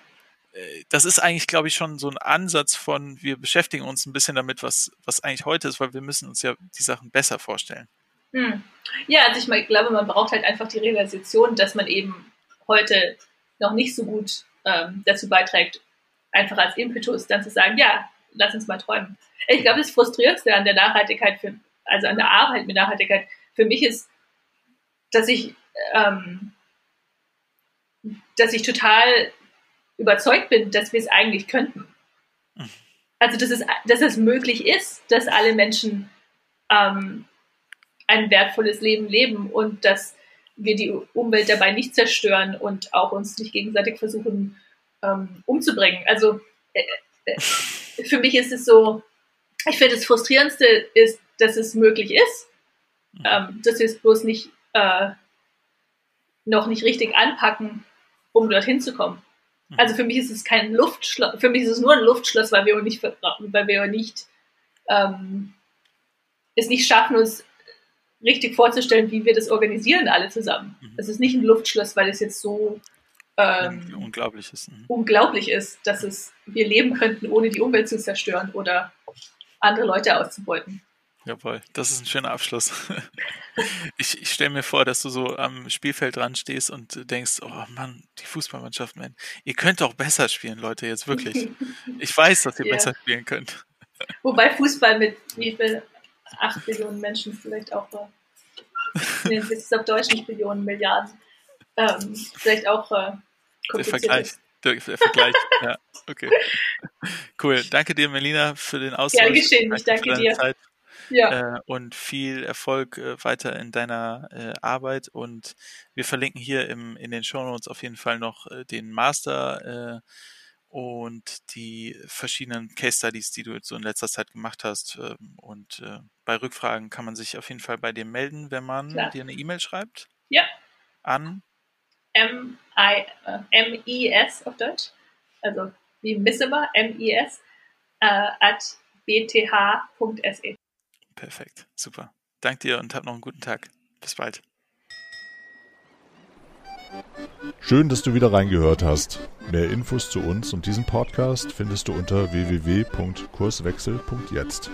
äh, das ist eigentlich, glaube ich, schon so ein Ansatz von, wir beschäftigen uns ein bisschen damit, was, was eigentlich heute ist, weil wir müssen uns ja die Sachen besser vorstellen. Hm. Ja, also ich mal, glaube, man braucht halt einfach die Realisation, dass man eben heute noch nicht so gut ähm, dazu beiträgt, einfach als Impetus dann zu sagen, ja, lass uns mal träumen. Ich glaube, das Frustrierendste an der Nachhaltigkeit, für, also an der Arbeit mit Nachhaltigkeit, für mich ist, dass ich, ähm, dass ich total überzeugt bin, dass wir es eigentlich könnten. Also, dass es, dass es möglich ist, dass alle Menschen ähm, ein wertvolles Leben leben und dass wir die Umwelt dabei nicht zerstören und auch uns nicht gegenseitig versuchen ähm, umzubringen. Also, äh, für mich ist es so, ich finde, das Frustrierendste ist, dass es möglich ist, mhm. ähm, dass wir es bloß nicht, äh, noch nicht richtig anpacken, um dorthin zu kommen. Mhm. Also für mich ist es kein Luftschloss, für mich ist es nur ein Luftschloss, weil wir nicht, weil wir nicht, ähm, es nicht schaffen, uns richtig vorzustellen, wie wir das organisieren alle zusammen. Mhm. Es ist nicht ein Luftschloss, weil es jetzt so, äh, ähm, unglaublich ist. Mhm. Unglaublich ist, dass es wir leben könnten, ohne die Umwelt zu zerstören oder andere Leute auszubeuten. Jawohl, das ist ein schöner Abschluss. [LAUGHS] ich, ich stelle mir vor, dass du so am Spielfeld dran stehst und denkst, oh Mann, die Fußballmannschaft, man, ihr könnt auch besser spielen, Leute, jetzt wirklich. [LAUGHS] Ich weiß, dass ihr ja. besser spielen könnt. Wobei Fußball mit wie viel? Acht Billionen Menschen vielleicht auch war. nee, das ist auf Deutsch nicht Billionen, Milliarden. Ähm, vielleicht auch äh, der Vergleich. Der, [LAUGHS] der Vergleich, ja, okay. [LAUGHS] Cool. Danke dir, Melina, für den Austausch. Gerne geschehen, ich danke dir. Zeit. Ja. Äh, und viel Erfolg äh, weiter in deiner äh, Arbeit. Und wir verlinken hier im, in den Show Notes auf jeden Fall noch äh, den Master äh, und die verschiedenen Case Studies, die du so in letzter Zeit gemacht hast. Ähm, und äh, bei Rückfragen kann man sich auf jeden Fall bei dir melden, wenn man Klar. dir eine E-Mail schreibt. Ja. An M-I-S auf Deutsch. Also wie Missimer, M-I-S, at bth.se. Perfekt, super. Dank dir und hab noch einen guten Tag. Bis bald. Schön, dass du wieder reingehört hast. Mehr Infos zu uns und diesem Podcast findest du unter www.kurswechsel.jetzt.